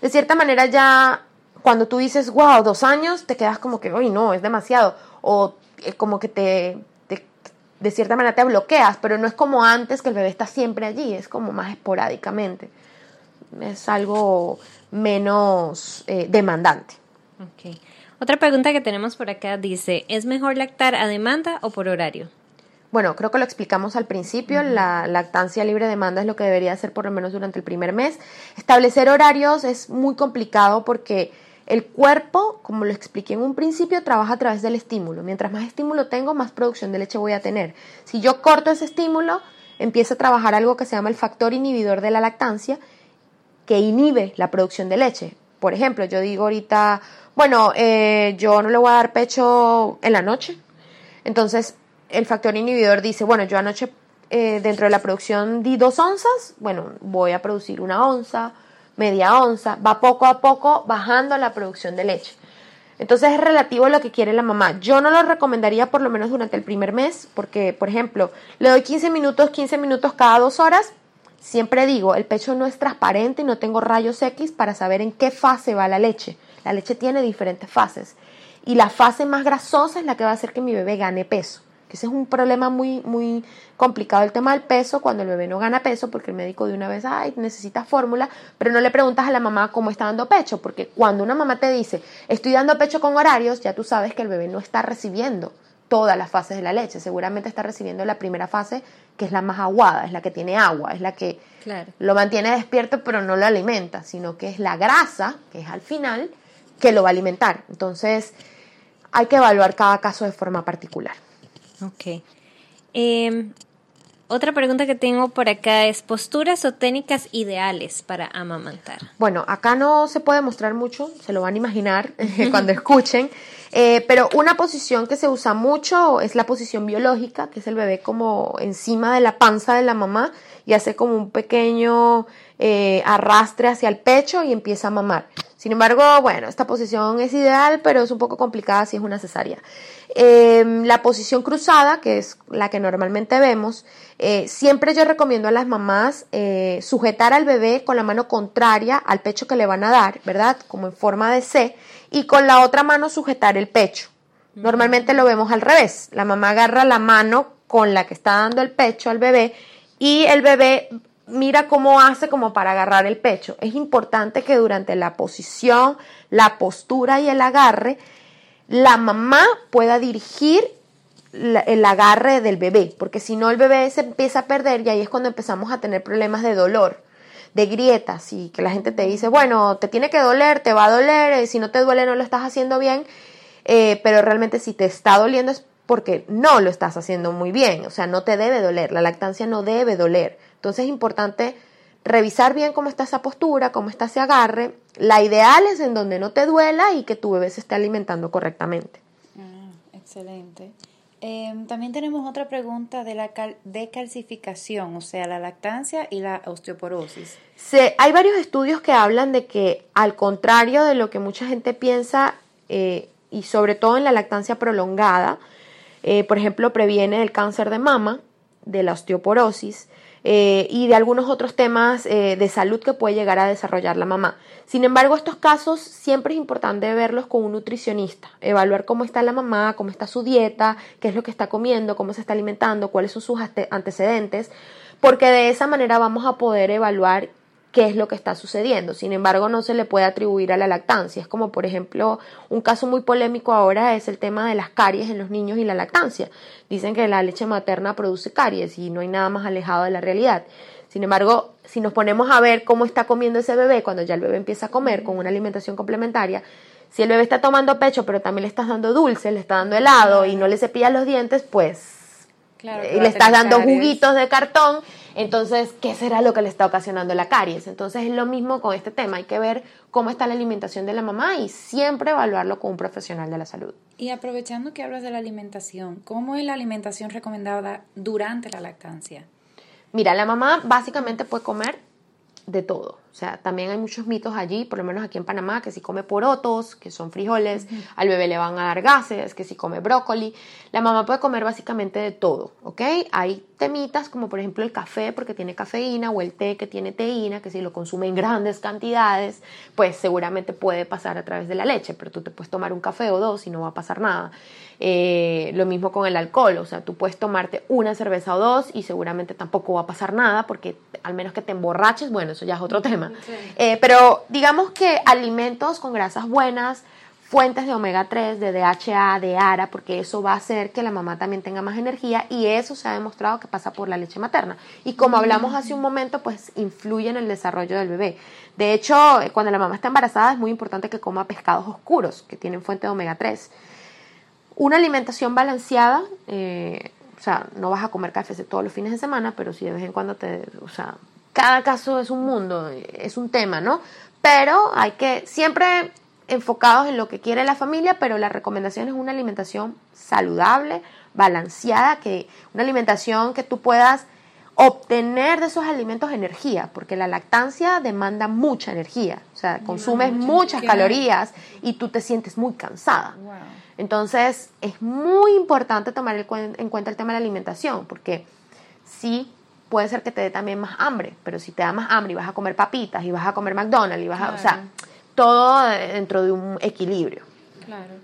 S2: de cierta manera ya, cuando tú dices, wow, dos años, te quedas como que, uy, no, es demasiado, o eh, como que te de cierta manera te bloqueas, pero no es como antes que el bebé está siempre allí, es como más esporádicamente. Es algo menos eh, demandante.
S3: Okay. Otra pregunta que tenemos por acá dice, ¿es mejor lactar a demanda o por horario?
S2: Bueno, creo que lo explicamos al principio, la lactancia libre demanda es lo que debería hacer por lo menos durante el primer mes. Establecer horarios es muy complicado porque el cuerpo, como lo expliqué en un principio, trabaja a través del estímulo. Mientras más estímulo tengo, más producción de leche voy a tener. Si yo corto ese estímulo, empieza a trabajar algo que se llama el factor inhibidor de la lactancia, que inhibe la producción de leche. Por ejemplo, yo digo ahorita, bueno, eh, yo no le voy a dar pecho en la noche. Entonces, el factor inhibidor dice, bueno, yo anoche eh, dentro de la producción di dos onzas, bueno, voy a producir una onza, media onza, va poco a poco bajando la producción de leche. Entonces es relativo a lo que quiere la mamá. Yo no lo recomendaría por lo menos durante el primer mes, porque, por ejemplo, le doy 15 minutos, 15 minutos cada dos horas. Siempre digo, el pecho no es transparente y no tengo rayos X para saber en qué fase va la leche. La leche tiene diferentes fases. Y la fase más grasosa es la que va a hacer que mi bebé gane peso que ese es un problema muy, muy complicado el tema del peso, cuando el bebé no gana peso, porque el médico de una vez, ay, necesita fórmula, pero no le preguntas a la mamá cómo está dando pecho, porque cuando una mamá te dice, estoy dando pecho con horarios, ya tú sabes que el bebé no está recibiendo todas las fases de la leche, seguramente está recibiendo la primera fase, que es la más aguada, es la que tiene agua, es la que lo mantiene despierto, pero no lo alimenta, sino que es la grasa, que es al final, que lo va a alimentar. Entonces, hay que evaluar cada caso de forma particular.
S3: Ok. Em, otra pregunta que tengo por acá es posturas o técnicas ideales para amamantar.
S2: Bueno, acá no se puede mostrar mucho, se lo van a imaginar cuando escuchen, eh, pero una posición que se usa mucho es la posición biológica, que es el bebé como encima de la panza de la mamá y hace como un pequeño eh, arrastre hacia el pecho y empieza a mamar. Sin embargo, bueno, esta posición es ideal, pero es un poco complicada si es una cesárea. Em, la posición cruzada, que es la que normalmente vemos, eh, siempre yo recomiendo a las mamás eh, sujetar al bebé con la mano contraria al pecho que le van a dar, ¿verdad? Como en forma de C, y con la otra mano sujetar el pecho. Normalmente lo vemos al revés. La mamá agarra la mano con la que está dando el pecho al bebé y el bebé mira cómo hace como para agarrar el pecho. Es importante que durante la posición, la postura y el agarre, la mamá pueda dirigir el agarre del bebé, porque si no el bebé se empieza a perder y ahí es cuando empezamos a tener problemas de dolor, de grietas y que la gente te dice, bueno, te tiene que doler, te va a doler, eh, si no te duele no lo estás haciendo bien, eh, pero realmente si te está doliendo es porque no lo estás haciendo muy bien, o sea, no te debe doler, la lactancia no debe doler. Entonces es importante revisar bien cómo está esa postura, cómo está ese agarre. La ideal es en donde no te duela y que tu bebé se esté alimentando correctamente.
S1: Ah, excelente. Em, también tenemos otra pregunta de la decalcificación, o sea, la lactancia y la osteoporosis.
S2: hay varios estudios que hablan de que, al contrario de lo que mucha gente piensa, eh, y sobre todo en la lactancia prolongada, eh, por ejemplo, previene el cáncer de mama, de la osteoporosis, eh, y de algunos otros temas eh, de salud que puede llegar a desarrollar la mamá. Sin embargo, estos casos siempre es importante verlos con un nutricionista, evaluar cómo está la mamá, cómo está su dieta, qué es lo que está comiendo, cómo se está alimentando, cuáles son sus antecedentes, porque de esa manera vamos a poder evaluar qué es lo que está sucediendo. Sin embargo, no se le puede atribuir a la lactancia. Es como, por ejemplo, un caso muy polémico ahora es el tema de las caries en los niños y la lactancia. Dicen que la leche materna produce caries y no hay nada más alejado de la realidad. Sin embargo, si nos ponemos a ver cómo está comiendo ese bebé cuando ya el bebé empieza a comer con una alimentación complementaria, si el bebé está tomando pecho pero también le estás dando dulce, le está dando helado y no le cepillas los dientes, pues y le estás dando juguitos de cartón, entonces, ¿qué será lo que le está ocasionando la caries? Entonces es lo mismo con este tema, hay que ver cómo está la alimentación de la mamá y siempre evaluarlo con un profesional de la salud.
S1: Y aprovechando que hablas de la alimentación, ¿cómo es la alimentación recomendada durante la lactancia?
S2: Mira, la mamá básicamente puede comer de todo. O sea, también hay muchos mitos allí, por lo menos aquí en Panamá, que si come porotos, que son frijoles, al bebé le van a dar gases, que si come brócoli. La mamá puede comer básicamente de todo, ¿ok? Hay temitas como por ejemplo el café porque tiene cafeína o el té que tiene teína, que si lo consume en grandes cantidades, pues seguramente puede pasar a través de la leche, pero tú te puedes tomar un café o dos y no va a pasar nada. Eh, lo mismo con el alcohol, o sea, tú puedes tomarte una cerveza o dos y seguramente tampoco va a pasar nada porque al menos que te emborraches, bueno, eso ya es otro tema. Eh, pero digamos que alimentos con grasas buenas, fuentes de omega 3, de DHA, de ARA, porque eso va a hacer que la mamá también tenga más energía y eso se ha demostrado que pasa por la leche materna. Y como hablamos hace un momento, pues influye en el desarrollo del bebé. De hecho, cuando la mamá está embarazada es muy importante que coma pescados oscuros, que tienen fuente de omega 3. Una alimentación balanceada, eh, o sea, no vas a comer café todos los fines de semana, pero si de vez en cuando te, o sea, cada caso es un mundo, es un tema, ¿no? Pero hay que siempre enfocados en lo que quiere la familia, pero la recomendación es una alimentación saludable, balanceada, que una alimentación que tú puedas obtener de esos alimentos energía, porque la lactancia demanda mucha energía, o sea, consumes muchas calorías y tú te sientes muy cansada. Entonces, es muy importante tomar en cuenta el tema de la alimentación, porque sí puede ser que te dé también más hambre, pero si te da más hambre y vas a comer papitas y vas a comer McDonald's y vas a, o sea, todo dentro de un equilibrio.
S1: Claro.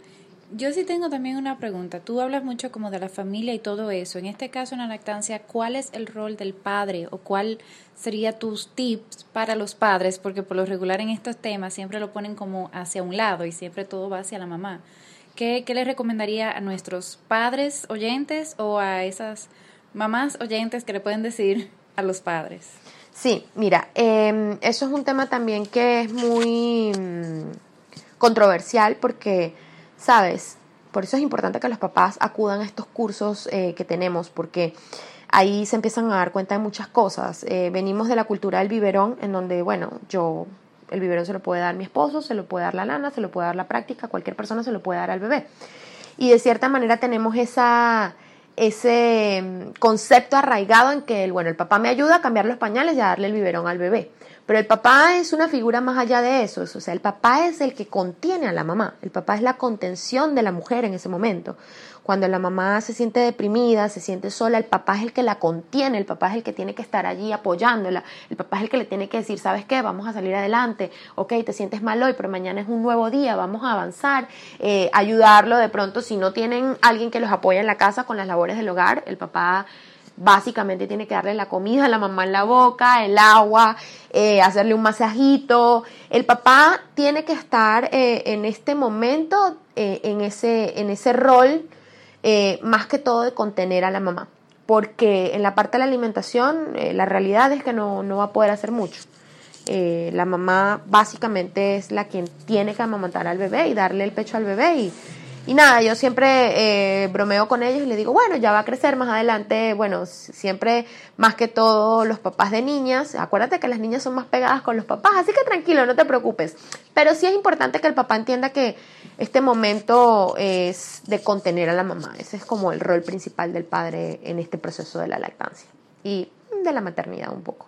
S1: Yo sí tengo también una pregunta. Tú hablas mucho como de la familia y todo eso. En este caso, en la lactancia, ¿cuál es el rol del padre o cuál sería tus tips para los padres? Porque por lo regular en estos temas siempre lo ponen como hacia un lado y siempre todo va hacia la mamá. ¿Qué, qué les recomendaría a nuestros padres oyentes o a esas mamás oyentes que le pueden decir a los padres?
S2: Sí, mira, em, eso es un tema también que es muy mm, controversial porque, sabes, por eso es importante que los papás acudan a estos cursos eh, que tenemos porque ahí se empiezan a dar cuenta de muchas cosas. Eh, venimos de la cultura del biberón en donde, bueno, yo el biberón se lo puede dar mi esposo, se lo puede dar la lana, se lo puede dar la práctica, cualquier persona se lo puede dar al bebé. Y de cierta manera tenemos esa, ese mm, concepto arraigado en que, bueno, el papá me ayuda a cambiar los pañales y a darle el biberón al bebé. Pero el papá es una figura más allá de eso, o sea, el papá es el que contiene a la mamá, el papá es la contención de la mujer en ese momento. Cuando la mamá se siente deprimida, se siente sola, el papá es el que la contiene, el papá es el que tiene que estar allí apoyándola, el papá es el que le tiene que decir, ¿sabes qué? Vamos a salir adelante, ok, te sientes mal hoy, pero mañana es un nuevo día, vamos a avanzar, eh, ayudarlo de pronto, si no tienen alguien que los apoya en la casa con las labores del hogar, el papá básicamente tiene que darle la comida a la mamá en la boca, el agua, eh, hacerle un masajito. El papá tiene que estar eh, en este momento, en, ese, en ese rol eh, más que todo de contener a la mamá. Porque en la parte de la alimentación, eh, la realidad es que no, va a poder hacer mucho. Eh, la mamá básicamente es la quien tiene que amamantar al bebé y darle el pecho al bebé Y nada, yo siempre eh, bromeo con ellos y les digo, bueno, ya va a crecer más adelante, bueno, siempre más que todo los papás de niñas, acuérdate que las niñas son más pegadas con los papás, así que tranquilo, no te preocupes. Pero sí es importante que el papá entienda que este momento es de contener a la mamá, ese es como el rol principal del padre en este proceso de la lactancia y de la maternidad un poco.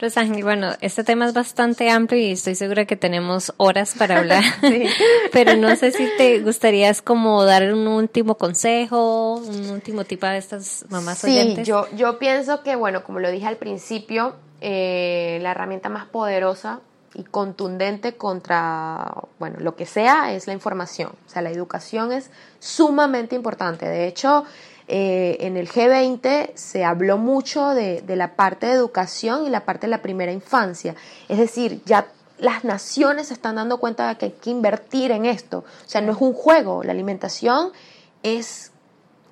S3: Rosángel, bueno, este tema es bastante amplio y estoy segura que tenemos horas para hablar, pero no sé si te gustaría como dar un último consejo, un último tip a estas mamás
S2: sí, yo, yo pienso que, bueno, como lo dije al principio, eh, la herramienta más poderosa y contundente contra, bueno, lo que sea es la información. O sea, la educación es sumamente importante. De hecho, eh, en el G20 se habló mucho de, la parte de educación y la parte de la primera infancia. Es decir, ya las naciones se están dando cuenta de que hay que invertir en esto. O sea, no es un juego, la alimentación es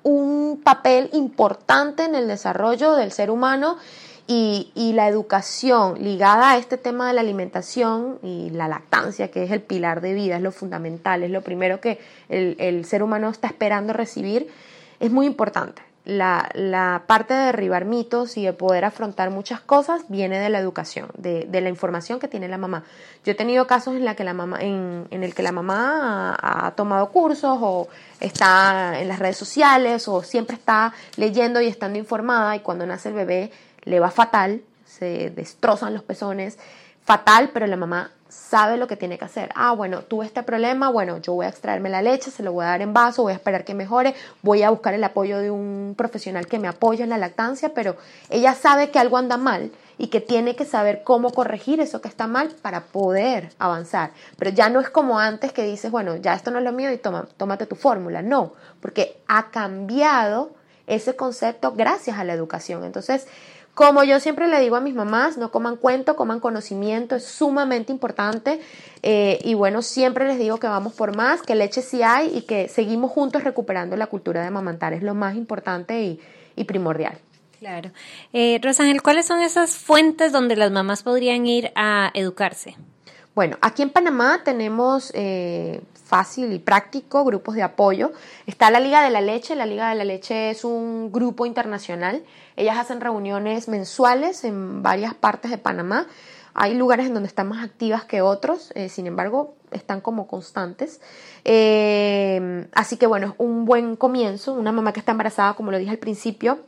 S2: un papel importante en el desarrollo del ser humano y, la educación ligada a este tema de la alimentación y la lactancia, que es el pilar de vida, es lo fundamental, es lo primero que el ser humano está esperando recibir, es muy importante. La, la, parte de derribar mitos y de poder afrontar muchas cosas viene de la educación, de, de, la información que tiene la mamá. Yo he tenido casos en, la que la mamá, en, en el que la mamá ha, ha, tomado cursos o está en las redes sociales o siempre está leyendo y estando informada y cuando nace el bebé le va fatal, se destrozan los pezones, fatal, pero la mamá sabe lo que tiene que hacer. Ah, bueno, tuve este problema, bueno, yo voy a extraerme la leche, se lo voy a dar en vaso, voy a esperar que mejore, voy a buscar el apoyo de un profesional que me apoye en la lactancia, pero ella sabe que algo anda mal y que tiene que saber cómo corregir eso que está mal para poder avanzar. Pero ya no es como antes que dices, bueno, ya esto no es lo mío y toma, tómate tu fórmula. No, porque ha cambiado ese concepto gracias a la educación. Entonces, como yo siempre le digo a mis mamás, no coman cuento, coman conocimiento, es sumamente importante. Eh, y bueno, siempre les digo que vamos por más, que leche sí hay y que seguimos juntos recuperando la cultura de amamantar. Es lo más importante y, y primordial.
S3: Claro. Eh, Rosángel, ¿cuáles son esas fuentes donde las mamás podrían ir a educarse?
S2: Bueno, aquí en Panamá tenemos eh, fácil y práctico grupos de apoyo. Está la Liga de la Leche. La Liga de la Leche es un grupo internacional. Ellas hacen reuniones mensuales en varias partes de Panamá. Hay lugares en donde están más activas que otros, eh, sin embargo, están como constantes. Eh, así que bueno, es un buen comienzo. Una mamá que está embarazada, como lo dije al principio,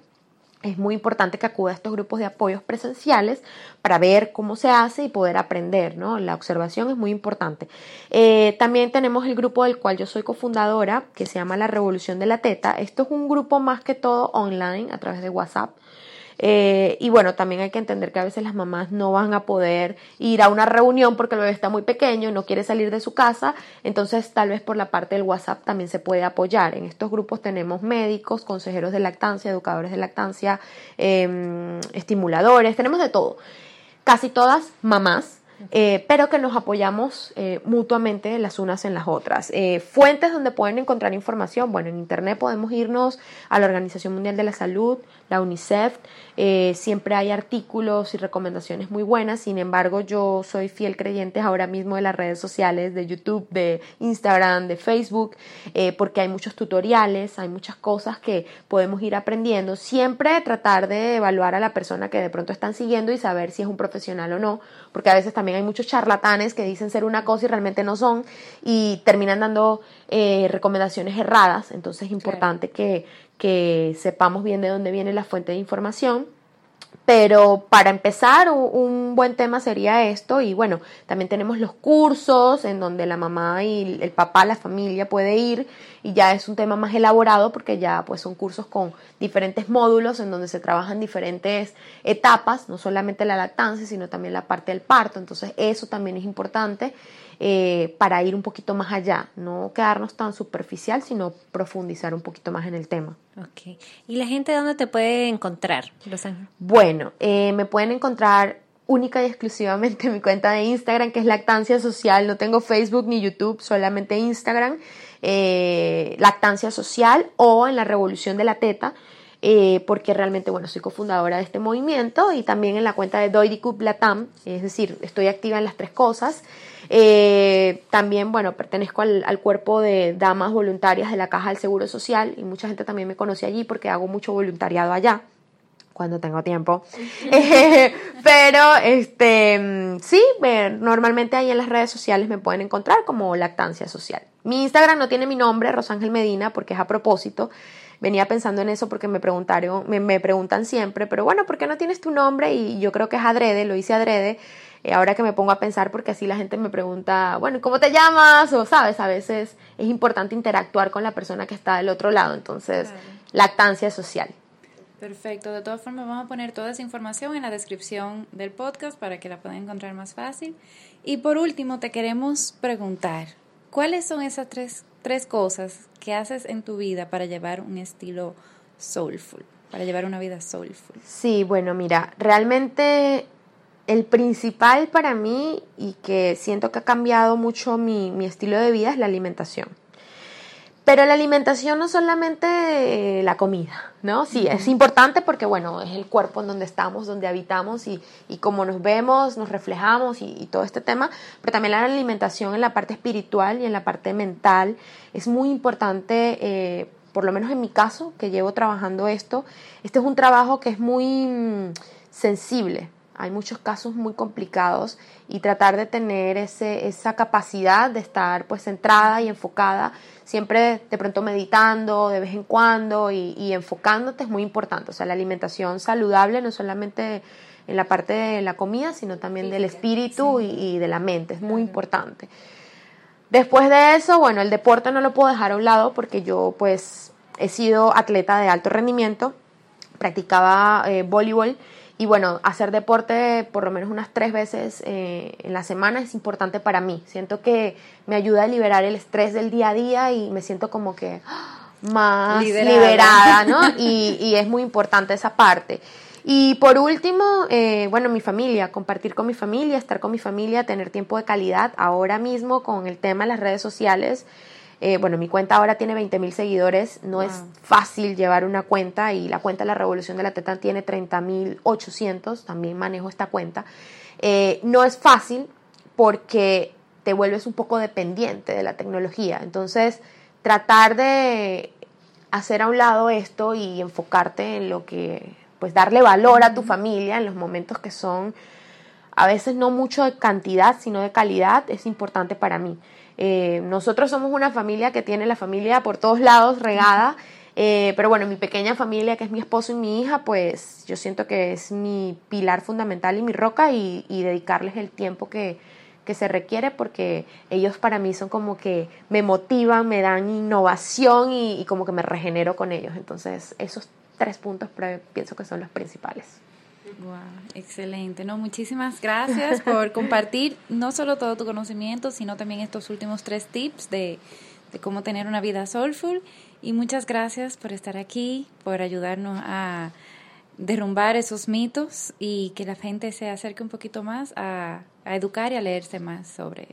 S2: es muy importante que acuda a estos grupos de apoyos presenciales para ver cómo se hace y poder aprender, ¿no? La observación es muy importante. Eh, también tenemos el grupo del cual yo soy cofundadora, que se llama La Revolución de la Teta. Esto es un grupo más que todo online a través de WhatsApp. Eh, y bueno, también hay que entender que a veces las mamás no van a poder ir a una reunión porque el bebé está muy pequeño, no quiere salir de su casa, entonces tal vez por la parte del WhatsApp también se puede apoyar. En estos grupos tenemos médicos, consejeros de lactancia, educadores de lactancia, eh, estimuladores, tenemos de todo. Casi todas mamás eh, pero que nos apoyamos eh, mutuamente las unas en las otras. Fuentes donde pueden encontrar información, bueno, en Internet podemos irnos a la Organización Mundial de la Salud, la UNICEF, siempre hay artículos y recomendaciones muy buenas, sin embargo yo soy fiel creyente ahora mismo de las redes sociales, de YouTube, de Instagram, de Facebook, porque hay muchos tutoriales, hay muchas cosas que podemos ir aprendiendo, siempre tratar de evaluar a la persona que de pronto están siguiendo y saber si es un profesional o no, porque a veces también también hay muchos charlatanes que dicen ser una cosa y realmente no son y terminan dando eh, recomendaciones erradas. Entonces es importante que, que sepamos bien de dónde viene la fuente de información. Pero para empezar, un buen tema sería esto y bueno, también tenemos los cursos en donde la mamá y el papá, la familia puede ir y ya es un tema más elaborado porque ya pues son cursos con diferentes módulos en donde se trabajan diferentes etapas, no solamente la lactancia, sino también la parte del parto, entonces eso también es importante eh, para ir un poquito más allá, no quedarnos tan superficial, sino profundizar un poquito más en el tema.
S3: Ok. ¿Y la gente dónde te puede encontrar,
S2: Bueno, eh, me pueden encontrar única y exclusivamente en mi cuenta de Instagram, que es Lactancia Social. No tengo Facebook ni YouTube, solamente Instagram. Eh, Lactancia Social o en la Revolución de la Teta. eh, porque realmente, bueno, soy cofundadora de este movimiento y también en la cuenta de Doidicup Latam, es decir, estoy activa en las tres cosas. Eh, también, bueno, pertenezco al, al, cuerpo de damas voluntarias de la Caja del Seguro Social y mucha gente también me conoce allí porque hago mucho voluntariado allá cuando tengo tiempo. Eh, pero este sí, normalmente ahí en las redes sociales me pueden encontrar como lactancia social. Mi Instagram no tiene mi nombre, Rosángel Medina, porque es a propósito. Venía pensando en eso porque me preguntaron, me, me preguntan siempre, pero bueno, ¿por qué no tienes tu nombre? Y yo creo que es adrede, lo hice adrede. Eh, ahora que me pongo a pensar, porque así la gente me pregunta, bueno, ¿cómo te llamas? O sabes, a veces es importante interactuar con la persona que está del otro lado. Entonces, lactancia social.
S1: Perfecto. De todas formas, vamos a poner toda esa información en la descripción del podcast para que la puedan encontrar más fácil. Y por último, te queremos preguntar, ¿cuáles son esas tres, tres cosas que haces en tu vida para llevar un estilo soulful, para llevar una vida soulful?
S2: Sí, bueno, mira, realmente el principal para mí y que siento que ha cambiado mucho mi, mi estilo de vida es la alimentación. Pero la alimentación no solamente la comida, ¿no? Sí, es importante porque, bueno, es el cuerpo en donde estamos, donde habitamos y, y cómo nos vemos, nos reflejamos y, todo este tema, pero también la alimentación en la parte espiritual y en la parte mental es muy importante, eh, por lo menos en mi caso, que llevo trabajando esto. Este es un trabajo que es muy mm, sensible, hay muchos casos muy complicados y tratar de tener ese, esa capacidad de estar pues centrada y enfocada, siempre de pronto meditando de vez en cuando y, enfocándote es muy importante. O sea, la alimentación saludable no solamente en la parte de la comida, sino también del espíritu y, y, de la mente, es muy importante. Después de eso, bueno, el deporte no lo puedo dejar a un lado porque yo pues he sido atleta de alto rendimiento, practicaba eh, voleibol y bueno, hacer deporte por lo menos unas tres veces eh, en la semana es importante para mí. Siento que me ayuda a liberar el estrés del día a día y me siento como que más liberada, ¿no? Y, y, es muy importante esa parte. Y por último, eh, bueno, mi familia, compartir con mi familia, estar con mi familia, tener tiempo de calidad. Ahora mismo con el tema de las redes sociales, eh, bueno, mi cuenta ahora tiene 20 mil seguidores, no es fácil llevar una cuenta y la cuenta de la Revolución de la Teta tiene 30 mil 800, también manejo esta cuenta. Eh, no es fácil porque te vuelves un poco dependiente de la tecnología, entonces tratar de hacer a un lado esto y enfocarte en lo que, pues darle valor a tu familia en los momentos que son a veces no mucho de cantidad, sino de calidad, es importante para mí. Eh, nosotros somos una familia que tiene la familia por todos lados regada, eh, pero bueno, mi pequeña familia, que es mi esposo y mi hija, pues yo siento que es mi pilar fundamental y mi roca y, dedicarles el tiempo que, que se requiere porque ellos para mí son como que me motivan, me dan innovación y, y como que me regenero con ellos. Entonces, esos tres puntos pienso que son los principales.
S1: Wow, excelente. No, muchísimas gracias por compartir no solo todo tu conocimiento, sino también estos últimos tres tips de, de cómo tener una vida soulful. Y muchas gracias por estar aquí, por ayudarnos a derrumbar esos mitos y que la gente se acerque un poquito más a, a educar y a leerse más sobre,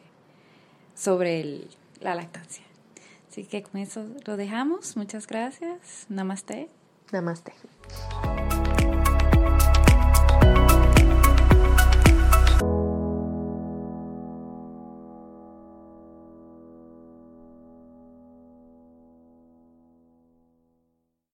S1: sobre el, la lactancia. Así que con eso lo dejamos. Muchas gracias. Namaste.
S2: Namaste.